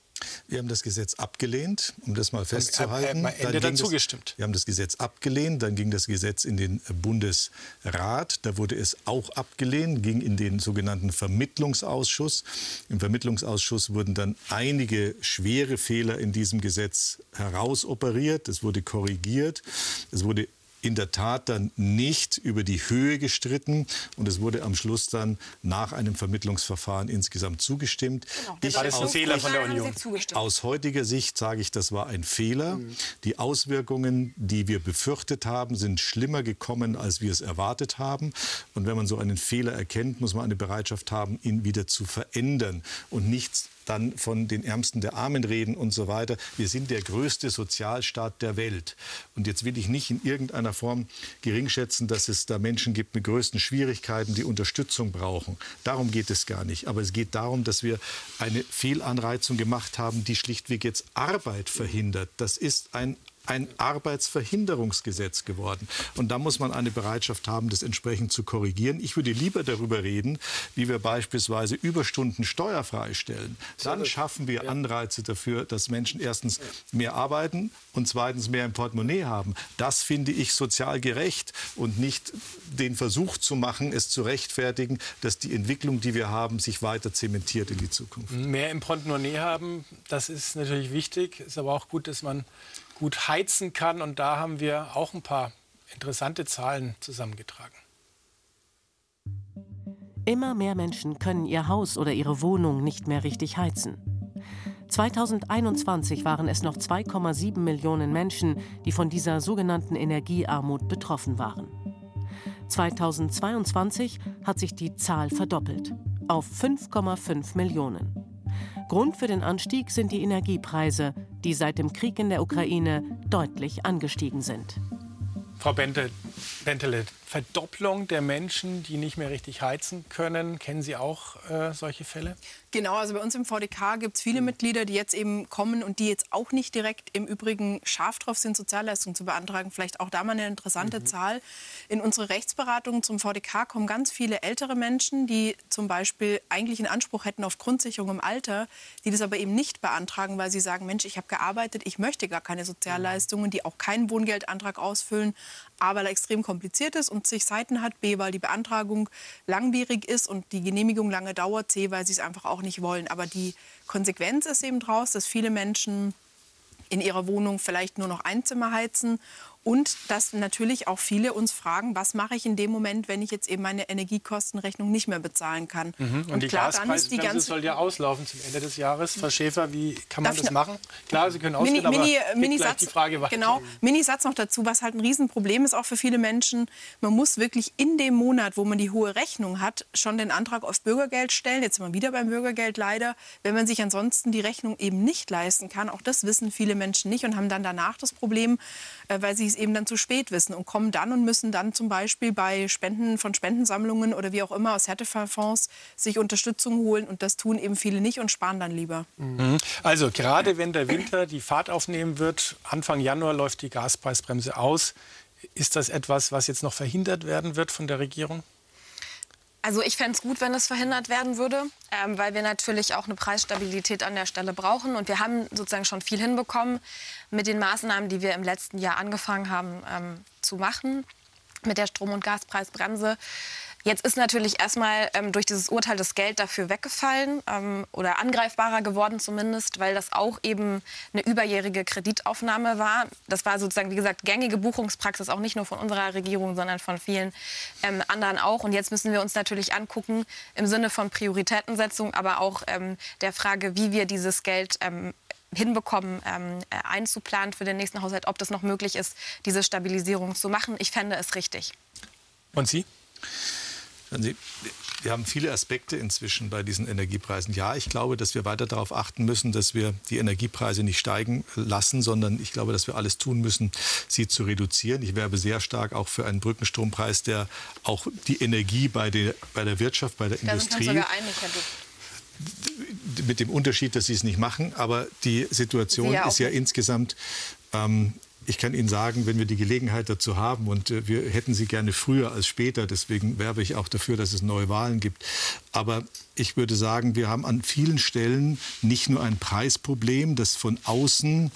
Wir haben das Gesetz abgelehnt, um das mal festzuhalten. Herr Ende dann zugestimmt. Das, wir haben das Gesetz abgelehnt, dann ging das Gesetz in den Bundesrat, da wurde es auch abgelehnt, ging in den sogenannten Vermittlungsausschuss. Im Vermittlungsausschuss wurden dann einige schwere Fehler in diesem Gesetz herausoperiert, es wurde korrigiert, es wurde in der Tat dann nicht über die Höhe gestritten und es wurde am Schluss dann nach einem Vermittlungsverfahren insgesamt zugestimmt. Ich War das ein aus- Fehler von der Union? aus heutiger Sicht sage ich, das war ein Fehler. Die Auswirkungen, die wir befürchtet haben, sind schlimmer gekommen, als wir es erwartet haben. Und wenn man so einen Fehler erkennt, muss man eine Bereitschaft haben, ihn wieder zu verändern und nicht dann von den Ärmsten der Armen reden und so weiter. Wir sind der größte Sozialstaat der Welt. Und jetzt will ich nicht in irgendeiner Form geringschätzen, dass es da Menschen gibt mit größten Schwierigkeiten, die Unterstützung brauchen. Darum geht es gar nicht. Aber es geht darum, dass wir eine Fehlanreizung gemacht haben, die schlichtweg jetzt Arbeit verhindert. Das ist ein ein Arbeitsverhinderungsgesetz geworden. Und da muss man eine Bereitschaft haben, das entsprechend zu korrigieren. Ich würde lieber darüber reden, wie wir beispielsweise Überstunden steuerfrei stellen. Dann schaffen wir Anreize dafür, dass Menschen erstens mehr arbeiten und zweitens mehr im Portemonnaie haben. Das finde ich sozial gerecht und nicht den Versuch zu machen, es zu rechtfertigen, dass die Entwicklung, die wir haben, sich weiter zementiert in die Zukunft. Mehr im Portemonnaie haben, das ist natürlich wichtig. Ist aber auch gut, dass man gut heizen kann. Und da haben wir auch ein paar interessante Zahlen zusammengetragen. Immer mehr Menschen können ihr Haus oder ihre Wohnung nicht mehr richtig heizen. 2021 waren es noch 2,7 Millionen Menschen, die von dieser sogenannten Energiearmut betroffen waren. 2022 hat sich die Zahl verdoppelt auf 5,5 Millionen. Grund für den Anstieg sind die Energiepreise, die seit dem Krieg in der Ukraine deutlich angestiegen sind. Frau Bente, Bentele, Verdopplung der Menschen, die nicht mehr richtig heizen können. Kennen Sie auch äh, solche Fälle? Genau, also bei uns im VDK gibt es viele Mitglieder, die jetzt eben kommen und die jetzt auch nicht direkt im Übrigen scharf drauf sind, Sozialleistungen zu beantragen. Vielleicht auch da mal eine interessante Zahl. In unsere Rechtsberatung zum VDK kommen ganz viele ältere Menschen, die zum Beispiel eigentlich einen Anspruch hätten auf Grundsicherung im Alter, die das aber eben nicht beantragen, weil sie sagen, Mensch, ich habe gearbeitet, ich möchte gar keine Sozialleistungen, die auch keinen Wohngeldantrag ausfüllen, A, weil er extrem kompliziert ist und zig Seiten hat, B, weil die Beantragung langwierig ist und die Genehmigung lange dauert, C, weil sie es einfach auch nicht wollen. Aber die Konsequenz ist eben daraus, dass viele Menschen in ihrer Wohnung vielleicht nur noch ein Zimmer heizen Und dass natürlich auch viele uns fragen, was mache ich in dem Moment, wenn ich jetzt eben meine Energiekostenrechnung nicht mehr bezahlen kann. Mhm. Und, Und die klar, die Gaspreisbremse ganze soll ja auslaufen zum Ende des Jahres. Frau Schäfer, wie kann man das machen? Klar, Sie können Mini, ausführen, Mini, aber Mini Satz, die Frage weiter. genau, Mini-Satz noch dazu, was halt ein Riesenproblem ist auch für viele Menschen. Man muss wirklich in dem Monat, wo man die hohe Rechnung hat, schon den Antrag auf Bürgergeld stellen. Jetzt sind wir wieder beim Bürgergeld leider, wenn man sich ansonsten die Rechnung eben nicht leisten kann. Auch das wissen viele Menschen nicht und haben dann danach das Problem, äh, weil sie es eben dann zu spät wissen und kommen dann und müssen dann zum Beispiel bei Spenden von Spendensammlungen oder wie auch immer aus Härtefallfonds sich Unterstützung holen und das tun eben viele nicht und sparen dann lieber. Mhm. Also gerade wenn der Winter die Fahrt aufnehmen wird, Anfang Januar läuft die Gaspreisbremse aus. Ist das etwas, was jetzt noch verhindert werden wird von der Regierung? Also ich fände es gut, wenn es verhindert werden würde, ähm, weil wir natürlich auch eine Preisstabilität an der Stelle brauchen. Und wir haben sozusagen schon viel hinbekommen mit den Maßnahmen, die wir im letzten Jahr angefangen haben ähm, zu machen, mit der Strom- und Gaspreisbremse. Jetzt ist natürlich erstmal ähm, durch dieses Urteil das Geld dafür weggefallen ähm, oder angreifbarer geworden zumindest, weil das auch eben eine überjährige Kreditaufnahme war. Das war sozusagen, wie gesagt, gängige Buchungspraxis, auch nicht nur von unserer Regierung, sondern von vielen ähm, anderen auch. Und jetzt müssen wir uns natürlich angucken im Sinne von Prioritätensetzung, aber auch ähm, der Frage, wie wir dieses Geld ähm, hinbekommen, ähm, äh, einzuplanen für den nächsten Haushalt, ob das noch möglich ist, diese Stabilisierung zu machen. Ich fände es richtig. Und Sie? Sie, wir haben viele Aspekte inzwischen bei diesen Energiepreisen. Ja, ich glaube, dass wir weiter darauf achten müssen, dass wir die Energiepreise nicht steigen lassen, sondern ich glaube, dass wir alles tun müssen, sie zu reduzieren. Ich werbe sehr stark auch für einen Brückenstrompreis, der auch die Energie bei der, bei der Wirtschaft, bei der Da sind wir uns Industrie sogar einig, Herr Duck. mit dem Unterschied, dass sie es nicht machen. Aber die Situation ja ist ja insgesamt, ähm, ich kann Ihnen sagen, wenn wir die Gelegenheit dazu haben und äh, wir hätten sie gerne früher als später, deswegen werbe ich auch dafür, dass es neue Wahlen gibt. Aber ich würde sagen, wir haben an vielen Stellen nicht nur ein Preisproblem, das von außen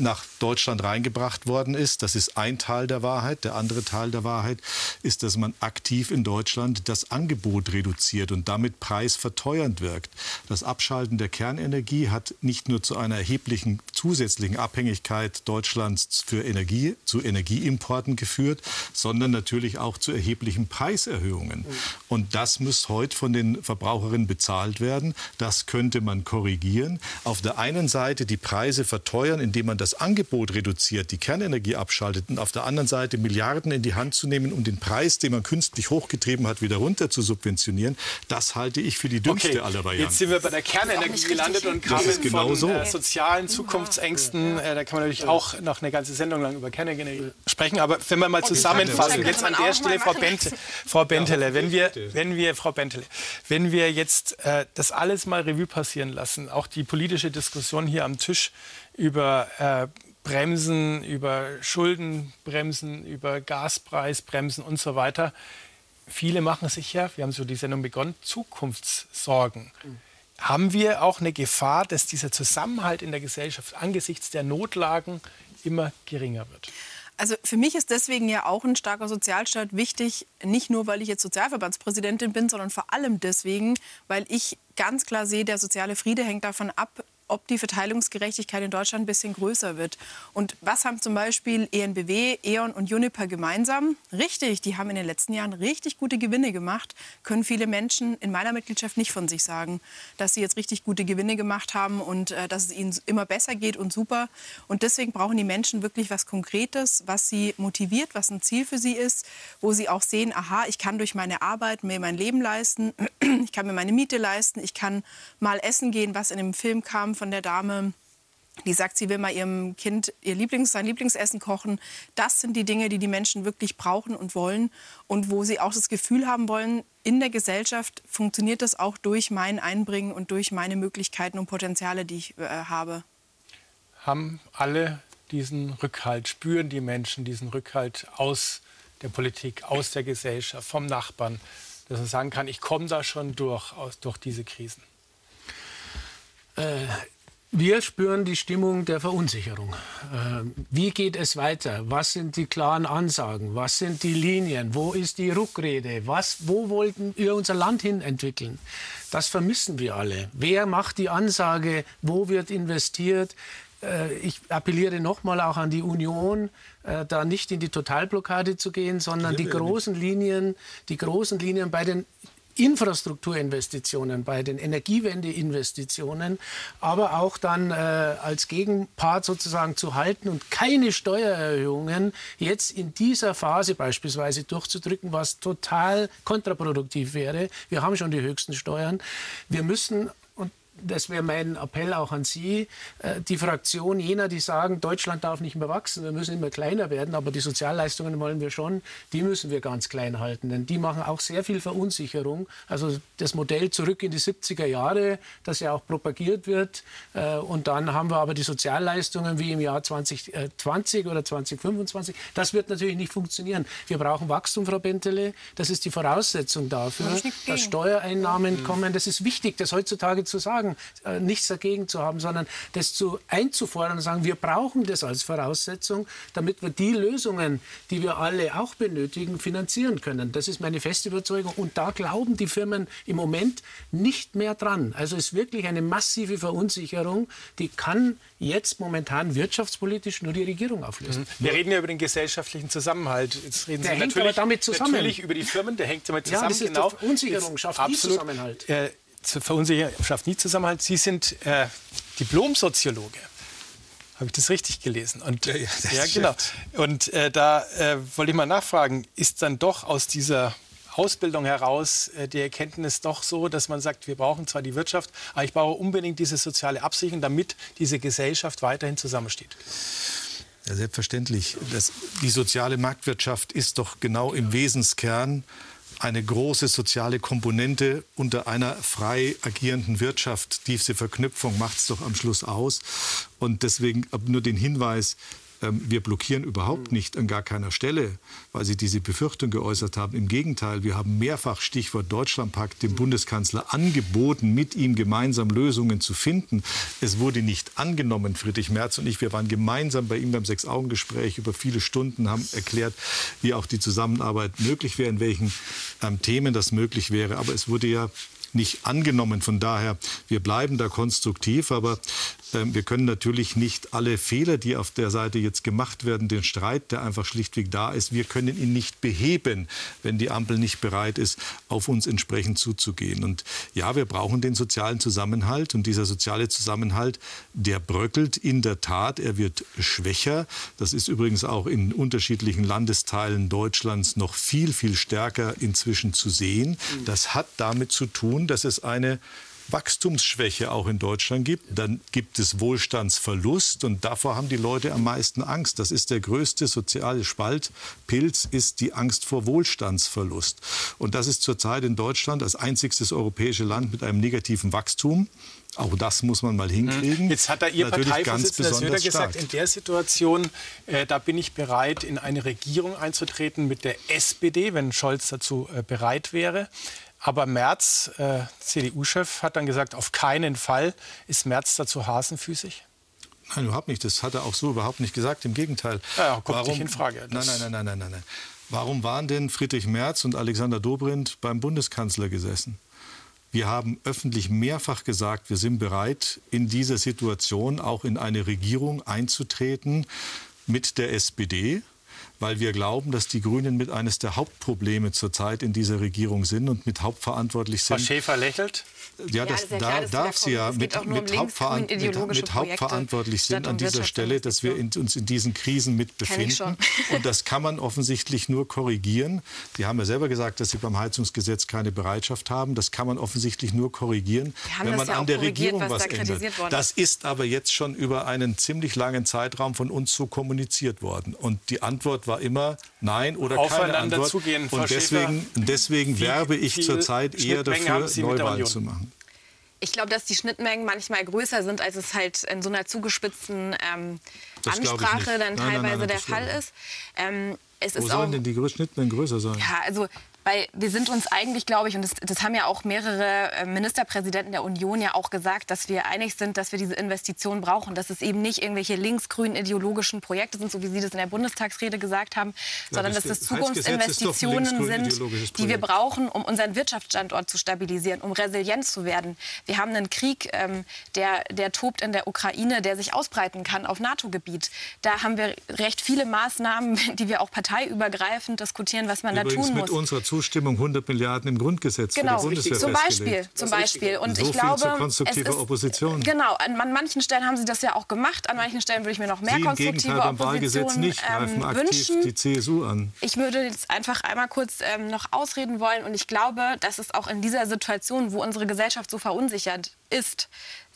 nach Deutschland reingebracht worden ist. Das ist ein Teil der Wahrheit. Der andere Teil der Wahrheit ist, dass man aktiv in Deutschland das Angebot reduziert und damit preisverteuernd wirkt. Das Abschalten der Kernenergie hat nicht nur zu einer erheblichen zusätzlichen Abhängigkeit Deutschlands für Energie, zu Energieimporten geführt, sondern natürlich auch zu erheblichen Preiserhöhungen. Und das muss heute von den Verbraucherinnen bezahlt werden. Das könnte man korrigieren. Auf der einen Seite die Preise verteuern, indem man das Angebot reduziert, die Kernenergie abschaltet und auf der anderen Seite Milliarden in die Hand zu nehmen, um den Preis, den man künstlich hochgetrieben hat, wieder runter zu subventionieren, das halte ich für die dümmste Okay, aller Varianten. jetzt sind wir bei der Kernenergie gelandet und kamen genau von so. äh, sozialen Zukunftsängsten. Äh, da kann man natürlich auch noch eine ganze Sendung lang über Kernenergie sprechen. Aber wenn wir mal die zusammenfassen, jetzt an der Stelle, Frau, Bente. Frau Bentele, wenn wir, wenn wir, Frau Bentele, wenn wir jetzt äh, das alles mal Revue passieren lassen, auch die politische Diskussion hier am Tisch über äh, Bremsen, über Schuldenbremsen, über Gaspreisbremsen und so weiter. Viele machen sich ja, wir haben so die Sendung begonnen, Zukunftssorgen. Haben wir auch eine Gefahr, dass dieser Zusammenhalt in der Gesellschaft angesichts der Notlagen immer geringer wird? Also für mich ist deswegen ja auch ein starker Sozialstaat wichtig, nicht nur, weil ich jetzt Sozialverbandspräsidentin bin, sondern vor allem deswegen, weil ich ganz klar sehe, der soziale Friede hängt davon ab, ob die Verteilungsgerechtigkeit in Deutschland ein bisschen größer wird. Und was haben zum Beispiel ENBW, E.ON und Uniper gemeinsam? Richtig, die haben in den letzten Jahren richtig gute Gewinne gemacht. Können viele Menschen in meiner Mitgliedschaft nicht von sich sagen, dass sie jetzt richtig gute Gewinne gemacht haben und äh, dass es ihnen immer besser geht und super. Und deswegen brauchen die Menschen wirklich was Konkretes, was sie motiviert, was ein Ziel für sie ist, wo sie auch sehen, aha, ich kann durch meine Arbeit mir mein Leben leisten, ich kann mir meine Miete leisten, ich kann mal essen gehen, was in dem Film kam von der Dame, die sagt, sie will mal ihrem Kind ihr Lieblings, sein Lieblingsessen kochen. Das sind die Dinge, die die Menschen wirklich brauchen und wollen und wo sie auch das Gefühl haben wollen, in der Gesellschaft funktioniert das auch durch mein Einbringen und durch meine Möglichkeiten und Potenziale, die ich äh, habe. Haben alle diesen Rückhalt, spüren die Menschen diesen Rückhalt aus der Politik, aus der Gesellschaft, vom Nachbarn, dass man sagen kann, ich komme da schon durch, aus, durch diese Krisen? Äh, wir spüren die Stimmung der Verunsicherung. Äh, wie geht es weiter? Was sind die klaren Ansagen? Was sind die Linien? Wo ist die Rückrede? Was, wo wollten wir unser Land hin entwickeln? Das vermissen wir alle. Wer macht die Ansage? Wo wird investiert? äh, ich appelliere nochmal auch an die Union, äh, da nicht in die Totalblockade zu gehen, sondern die großen Linien, die großen Linien bei den Infrastrukturinvestitionen, bei den Energiewendeinvestitionen, aber auch dann äh, als Gegenpart sozusagen zu halten und keine Steuererhöhungen jetzt in dieser Phase beispielsweise durchzudrücken, was total kontraproduktiv wäre. Wir haben schon die höchsten Steuern. Wir müssen das wäre mein Appell auch an Sie, äh, die Fraktion jener, die sagen, Deutschland darf nicht mehr wachsen, wir müssen immer kleiner werden, aber die Sozialleistungen wollen wir schon, die müssen wir ganz klein halten, denn die machen auch sehr viel Verunsicherung. Also das Modell zurück in die 70er Jahre, das ja auch propagiert wird, äh, und dann haben wir aber die Sozialleistungen wie im Jahr 2020 oder 2025. Das wird natürlich nicht funktionieren. Wir brauchen Wachstum, Frau Bentele. Das ist die Voraussetzung dafür, dass Steuereinnahmen mhm. kommen. Das ist wichtig, das heutzutage zu sagen sagen, äh, nichts dagegen zu haben, sondern das zu einzufordern und sagen, wir brauchen das als Voraussetzung, damit wir die Lösungen, die wir alle auch benötigen, finanzieren können. Das ist meine feste Überzeugung. Und da glauben die Firmen im Moment nicht mehr dran. Also es ist wirklich eine massive Verunsicherung, die kann jetzt momentan wirtschaftspolitisch nur die Regierung auflösen. Mhm. Wir reden ja über den gesellschaftlichen Zusammenhalt. Jetzt reden der Sie hängt natürlich, aber damit zusammen. natürlich über die Firmen, der hängt damit zusammen. Ja, das ist genau. Verunsicherung schafft nie Zusammenhalt. Äh, Verunsicherung schafft nie Zusammenhalt. Sie sind äh, Diplom-Soziologe. Habe ich das richtig gelesen? Und, ja, ja, ja genau. Und äh, da äh, wollte ich mal nachfragen, ist dann doch aus dieser Ausbildung heraus äh, die Erkenntnis doch so, dass man sagt, wir brauchen zwar die Wirtschaft, aber ich brauche unbedingt diese soziale Absicherung, damit diese Gesellschaft weiterhin zusammensteht? Ja, selbstverständlich. Das, die soziale Marktwirtschaft ist doch genau im Wesenskern eine große soziale Komponente unter einer frei agierenden Wirtschaft. Diese Verknüpfung macht es doch am Schluss aus. Und deswegen nur den Hinweis, wir blockieren überhaupt nicht an gar keiner Stelle, weil Sie diese Befürchtung geäußert haben. Im Gegenteil, wir haben mehrfach Stichwort Deutschlandpakt dem Bundeskanzler angeboten, mit ihm gemeinsam Lösungen zu finden. Es wurde nicht angenommen. Friedrich Merz und ich, wir waren gemeinsam bei ihm beim Sechs-Augen-Gespräch über viele Stunden, haben erklärt, wie auch die Zusammenarbeit möglich wäre, in welchen ähm, Themen das möglich wäre. Aber es wurde ja nicht angenommen. Von daher, wir bleiben da konstruktiv, aber äh, wir können natürlich nicht alle Fehler, die auf der Seite jetzt gemacht werden, den Streit, der einfach schlichtweg da ist, wir können ihn nicht beheben, wenn die Ampel nicht bereit ist, auf uns entsprechend zuzugehen. Und ja, wir brauchen den sozialen Zusammenhalt und dieser soziale Zusammenhalt, der bröckelt in der Tat, er wird schwächer. Das ist übrigens auch in unterschiedlichen Landesteilen Deutschlands noch viel, viel stärker inzwischen zu sehen. Das hat damit zu tun, dass es eine Wachstumsschwäche auch in Deutschland gibt, dann gibt es Wohlstandsverlust und davor haben die Leute am meisten Angst. Das ist der größte soziale Spaltpilz, ist die Angst vor Wohlstandsverlust. Und das ist zurzeit in Deutschland als einziges europäische Land mit einem negativen Wachstum. Auch das muss man mal hinkriegen. Jetzt hat da Ihr Natürlich Parteivorsitzender Söder gesagt, in der Situation, äh, da bin ich bereit, in eine Regierung einzutreten mit der SPD, wenn Scholz dazu äh, bereit wäre. Aber Merz, äh, CDU-Chef, hat dann gesagt, auf keinen Fall. Ist Merz dazu hasenfüßig? Nein, überhaupt nicht. Das hat er auch so überhaupt nicht gesagt. Im Gegenteil. Ja, kommt Warum? nicht in Frage. Nein, nein, nein, nein, nein, nein. Warum waren denn Friedrich Merz und Alexander Dobrindt beim Bundeskanzler gesessen? Wir haben öffentlich mehrfach gesagt, wir sind bereit, in dieser Situation auch in eine Regierung einzutreten mit der SPD weil wir glauben, dass die Grünen mit eines der Hauptprobleme zurzeit in dieser Regierung sind und mit hauptverantwortlich sind. Frau Schäfer lächelt. Ja, das, ja, da darf sie ja mit, mit, Hauptveran mit, mit hauptverantwortlich sind an dieser Stelle, dass wir in, uns in diesen Krisen mit befinden. Und das kann man offensichtlich nur korrigieren. Sie haben ja selber gesagt, dass Sie beim Heizungsgesetz keine Bereitschaft haben. Das kann man offensichtlich nur korrigieren, wenn man ja an der Regierung was, was ändert. Das ist aber jetzt schon über einen ziemlich langen Zeitraum von uns so kommuniziert worden. Und die Antwort war immer Nein oder keine Antwort. Zugehen, und deswegen, deswegen werbe ich zurzeit eher dafür, Neuwahlen zu machen. Ich glaube, dass die Schnittmengen manchmal größer sind, als es halt in so einer zugespitzten ähm, Ansprache dann nein, teilweise nein, nein, der Fall ist. Ähm, es Wo ist sollen auch, denn die Schnittmengen größer sein? Ja, also Weil wir sind uns eigentlich, glaube ich, und das, das haben ja auch mehrere äh, Ministerpräsidenten der Union ja auch gesagt, dass wir einig sind, dass wir diese Investitionen brauchen. Dass es eben nicht irgendwelche linksgrünen ideologischen Projekte sind, so wie Sie das in der Bundestagsrede gesagt haben, ja, sondern dass das Zukunftsinvestitionen sind, die wir brauchen, um unseren Wirtschaftsstandort zu stabilisieren, um resilient zu werden. Wir haben einen Krieg, ähm, der, der tobt in der Ukraine, der sich ausbreiten kann auf NATO-Gebiet. Da haben wir recht viele Maßnahmen, die wir auch parteiübergreifend diskutieren, was man Übrigens da tun muss. Zustimmung 100 Milliarden im Grundgesetz genau. für die Bundeswehr zum Beispiel, zum Beispiel. Und so ich glaube, konstruktiver ist, Opposition. Genau, an, an, manchen Stellen haben Sie das ja auch gemacht. An manchen Stellen würde ich mir noch mehr Sie konstruktive beim Wahlgesetz nicht, ähm, aktiv wünschen. die CSU an. Ich würde jetzt einfach einmal kurz ähm, noch ausreden wollen. Und ich glaube, dass es auch in dieser Situation, wo unsere Gesellschaft so verunsichert ist,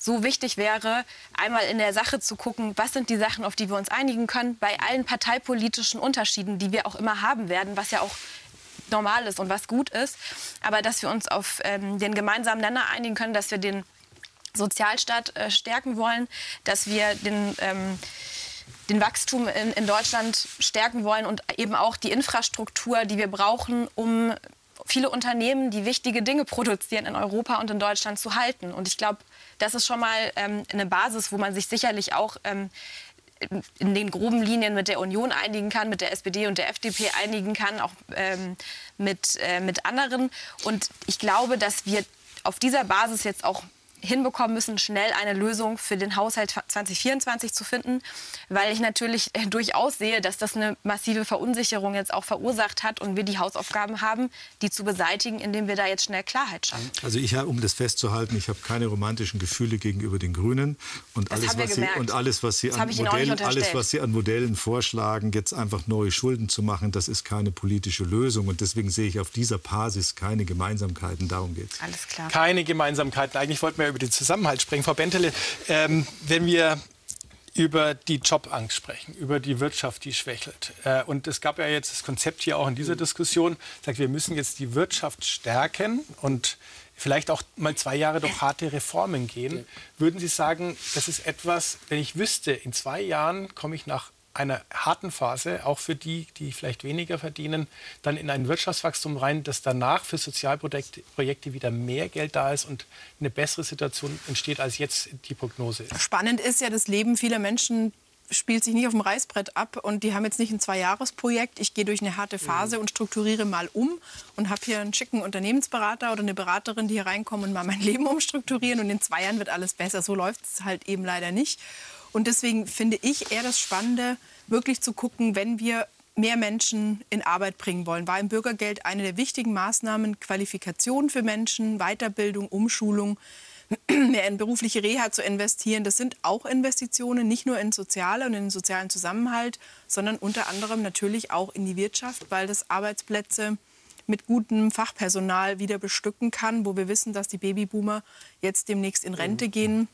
so wichtig wäre, einmal in der Sache zu gucken, was sind die Sachen, auf die wir uns einigen können, bei allen parteipolitischen Unterschieden, die wir auch immer haben werden, was ja auch normal ist und was gut ist, aber dass wir uns auf ähm, den gemeinsamen Nenner einigen können, dass wir den Sozialstaat äh, stärken wollen, dass wir den ähm, den Wachstum in, in, Deutschland stärken wollen und eben auch die Infrastruktur, die wir brauchen, um viele Unternehmen, die wichtige Dinge produzieren in Europa und in Deutschland zu halten. Und ich glaube, das ist schon mal ähm, eine Basis, wo man sich sicherlich auch ähm, in den groben Linien mit der Union einigen kann, mit der SPD und der FDP einigen kann, auch ähm, mit, äh, mit anderen. Und ich glaube, dass wir auf dieser Basis jetzt auch hinbekommen müssen, schnell eine Lösung für den Haushalt 2024 zu finden, weil ich natürlich äh, durchaus sehe, dass das eine massive Verunsicherung jetzt auch verursacht hat und wir die Hausaufgaben haben, die zu beseitigen, indem wir da jetzt schnell Klarheit schaffen. Also ich habe, um das festzuhalten, ich habe keine romantischen Gefühle gegenüber den Grünen und das alles, was sie, und alles, was sie an Modellen, alles, was sie an Modellen vorschlagen, jetzt einfach neue Schulden zu machen, das ist keine politische Lösung und deswegen sehe ich auf dieser Basis keine Gemeinsamkeiten. Darum geht es. Alles klar. Keine Gemeinsamkeiten. Eigentlich wollten wir über den Zusammenhalt sprechen. Frau Bentele, ähm, wenn wir über die Jobangst sprechen, über die Wirtschaft, die schwächelt. Äh, und es gab ja jetzt das Konzept hier auch in dieser Diskussion, sagt, wir müssen jetzt die Wirtschaft stärken und vielleicht auch mal zwei Jahre durch harte Reformen gehen. Würden Sie sagen, das ist etwas, wenn ich wüsste, in zwei Jahren komme ich nach einer harten Phase, auch für die, die vielleicht weniger verdienen, dann in ein Wirtschaftswachstum rein, dass danach für Sozialprojekte wieder mehr Geld da ist und eine bessere Situation entsteht, als jetzt die Prognose ist. Spannend ist ja, das Leben vieler Menschen spielt sich nicht auf dem Reißbrett ab und die haben jetzt nicht ein Zweijahresprojekt. Ich gehe durch eine harte Phase und strukturiere mal um und habe hier einen schicken Unternehmensberater oder eine Beraterin, die hier reinkommen und mal mein Leben umstrukturieren und in zwei Jahren wird alles besser. So läuft es halt eben leider nicht. Und deswegen finde ich eher das Spannende, wirklich zu gucken, wenn wir mehr Menschen in Arbeit bringen wollen. War im Bürgergeld eine der wichtigen Maßnahmen, Qualifikation für Menschen, Weiterbildung, Umschulung, mehr in berufliche Reha zu investieren. Das sind auch Investitionen, nicht nur in soziale und in den sozialen Zusammenhalt, sondern unter anderem natürlich auch in die Wirtschaft, weil das Arbeitsplätze mit gutem Fachpersonal wieder bestücken kann, wo wir wissen, dass die Babyboomer jetzt demnächst in Rente gehen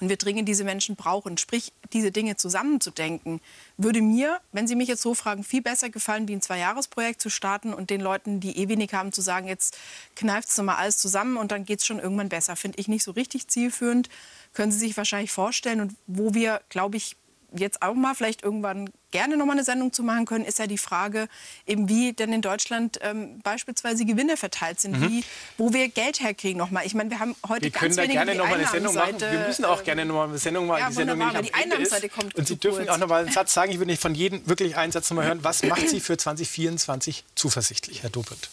und wir dringend diese Menschen brauchen. Sprich, diese Dinge zusammenzudenken, würde mir, wenn Sie mich jetzt so fragen, viel besser gefallen, wie ein Zweijahresprojekt zu starten und den Leuten, die eh wenig haben, zu sagen, jetzt kneift es mal alles zusammen und dann geht es schon irgendwann besser. Finde ich nicht so richtig zielführend. Können Sie sich wahrscheinlich vorstellen. Und wo wir, glaube ich, jetzt auch mal vielleicht irgendwann gerne noch mal eine Sendung zu machen können, ist ja die Frage, eben wie denn in Deutschland ähm, beispielsweise Gewinne verteilt sind, mhm. wie, wo wir Geld herkriegen noch mal. Ich meine, wir haben heute wir ganz können da gerne noch mal eine Sendung machen. Wir müssen auch gerne noch mal eine Sendung machen. Ja, die Sendung wunderbar, die Einnahmenseite kommt Und Sie dürfen kurz. auch noch mal einen Satz sagen. Ich würde nicht von jedem wirklich einen Satz noch mal hören. Was macht Sie für 2024 zuversichtlich, Herr Dobrindt?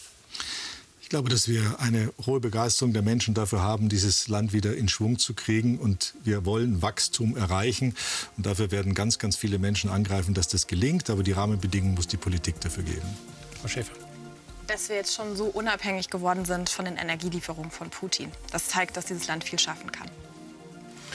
Ich glaube, dass wir eine hohe Begeisterung der Menschen dafür haben, dieses Land wieder in Schwung zu kriegen. Und wir wollen Wachstum erreichen. Und dafür werden ganz, ganz viele Menschen angreifen, dass das gelingt. Aber die Rahmenbedingungen muss die Politik dafür geben. Frau Schäfer. Dass wir jetzt schon so unabhängig geworden sind von den Energielieferungen von Putin. Das zeigt, dass dieses Land viel schaffen kann.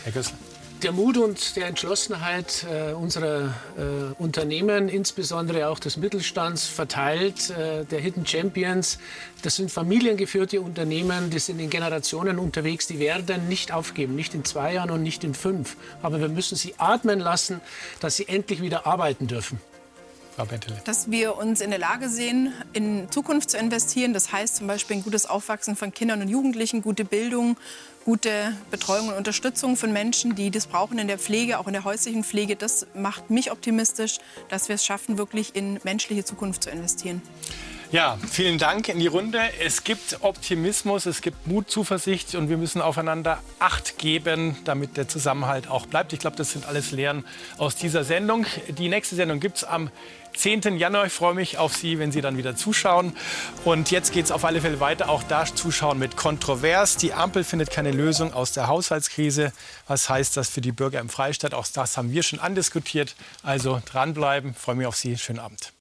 Herr Gössler der Mut und der Entschlossenheit äh, unserer äh, Unternehmen, insbesondere auch des Mittelstands, verteilt, äh, der Hidden Champions. Das sind familiengeführte Unternehmen, die sind in Generationen unterwegs, die werden nicht aufgeben, nicht in zwei Jahren und nicht in fünf. Aber wir müssen sie atmen lassen, dass sie endlich wieder arbeiten dürfen. Dass wir uns in der Lage sehen, in Zukunft zu investieren. Das heißt zum Beispiel ein gutes Aufwachsen von Kindern und Jugendlichen, gute Bildung, gute Betreuung und Unterstützung von Menschen, die das brauchen in der Pflege, auch in der häuslichen Pflege. Das macht mich optimistisch, dass wir es schaffen, wirklich in menschliche Zukunft zu investieren. Ja, vielen Dank in die Runde. Es gibt Optimismus, es gibt Mut, Zuversicht und wir müssen aufeinander Acht geben, damit der Zusammenhalt auch bleibt. Ich glaube, das sind alles Lehren aus dieser Sendung. Die nächste Sendung gibt es am 10. Januar. Ich freue mich auf Sie, wenn Sie dann wieder zuschauen. Und jetzt geht es auf alle Fälle weiter. Auch da zuschauen mit Kontrovers. Die Ampel findet keine Lösung aus der Haushaltskrise. Was heißt das für die Bürger im Freistaat? Auch das haben wir schon andiskutiert. Also dranbleiben. Ich freue mich auf Sie. Schönen Abend.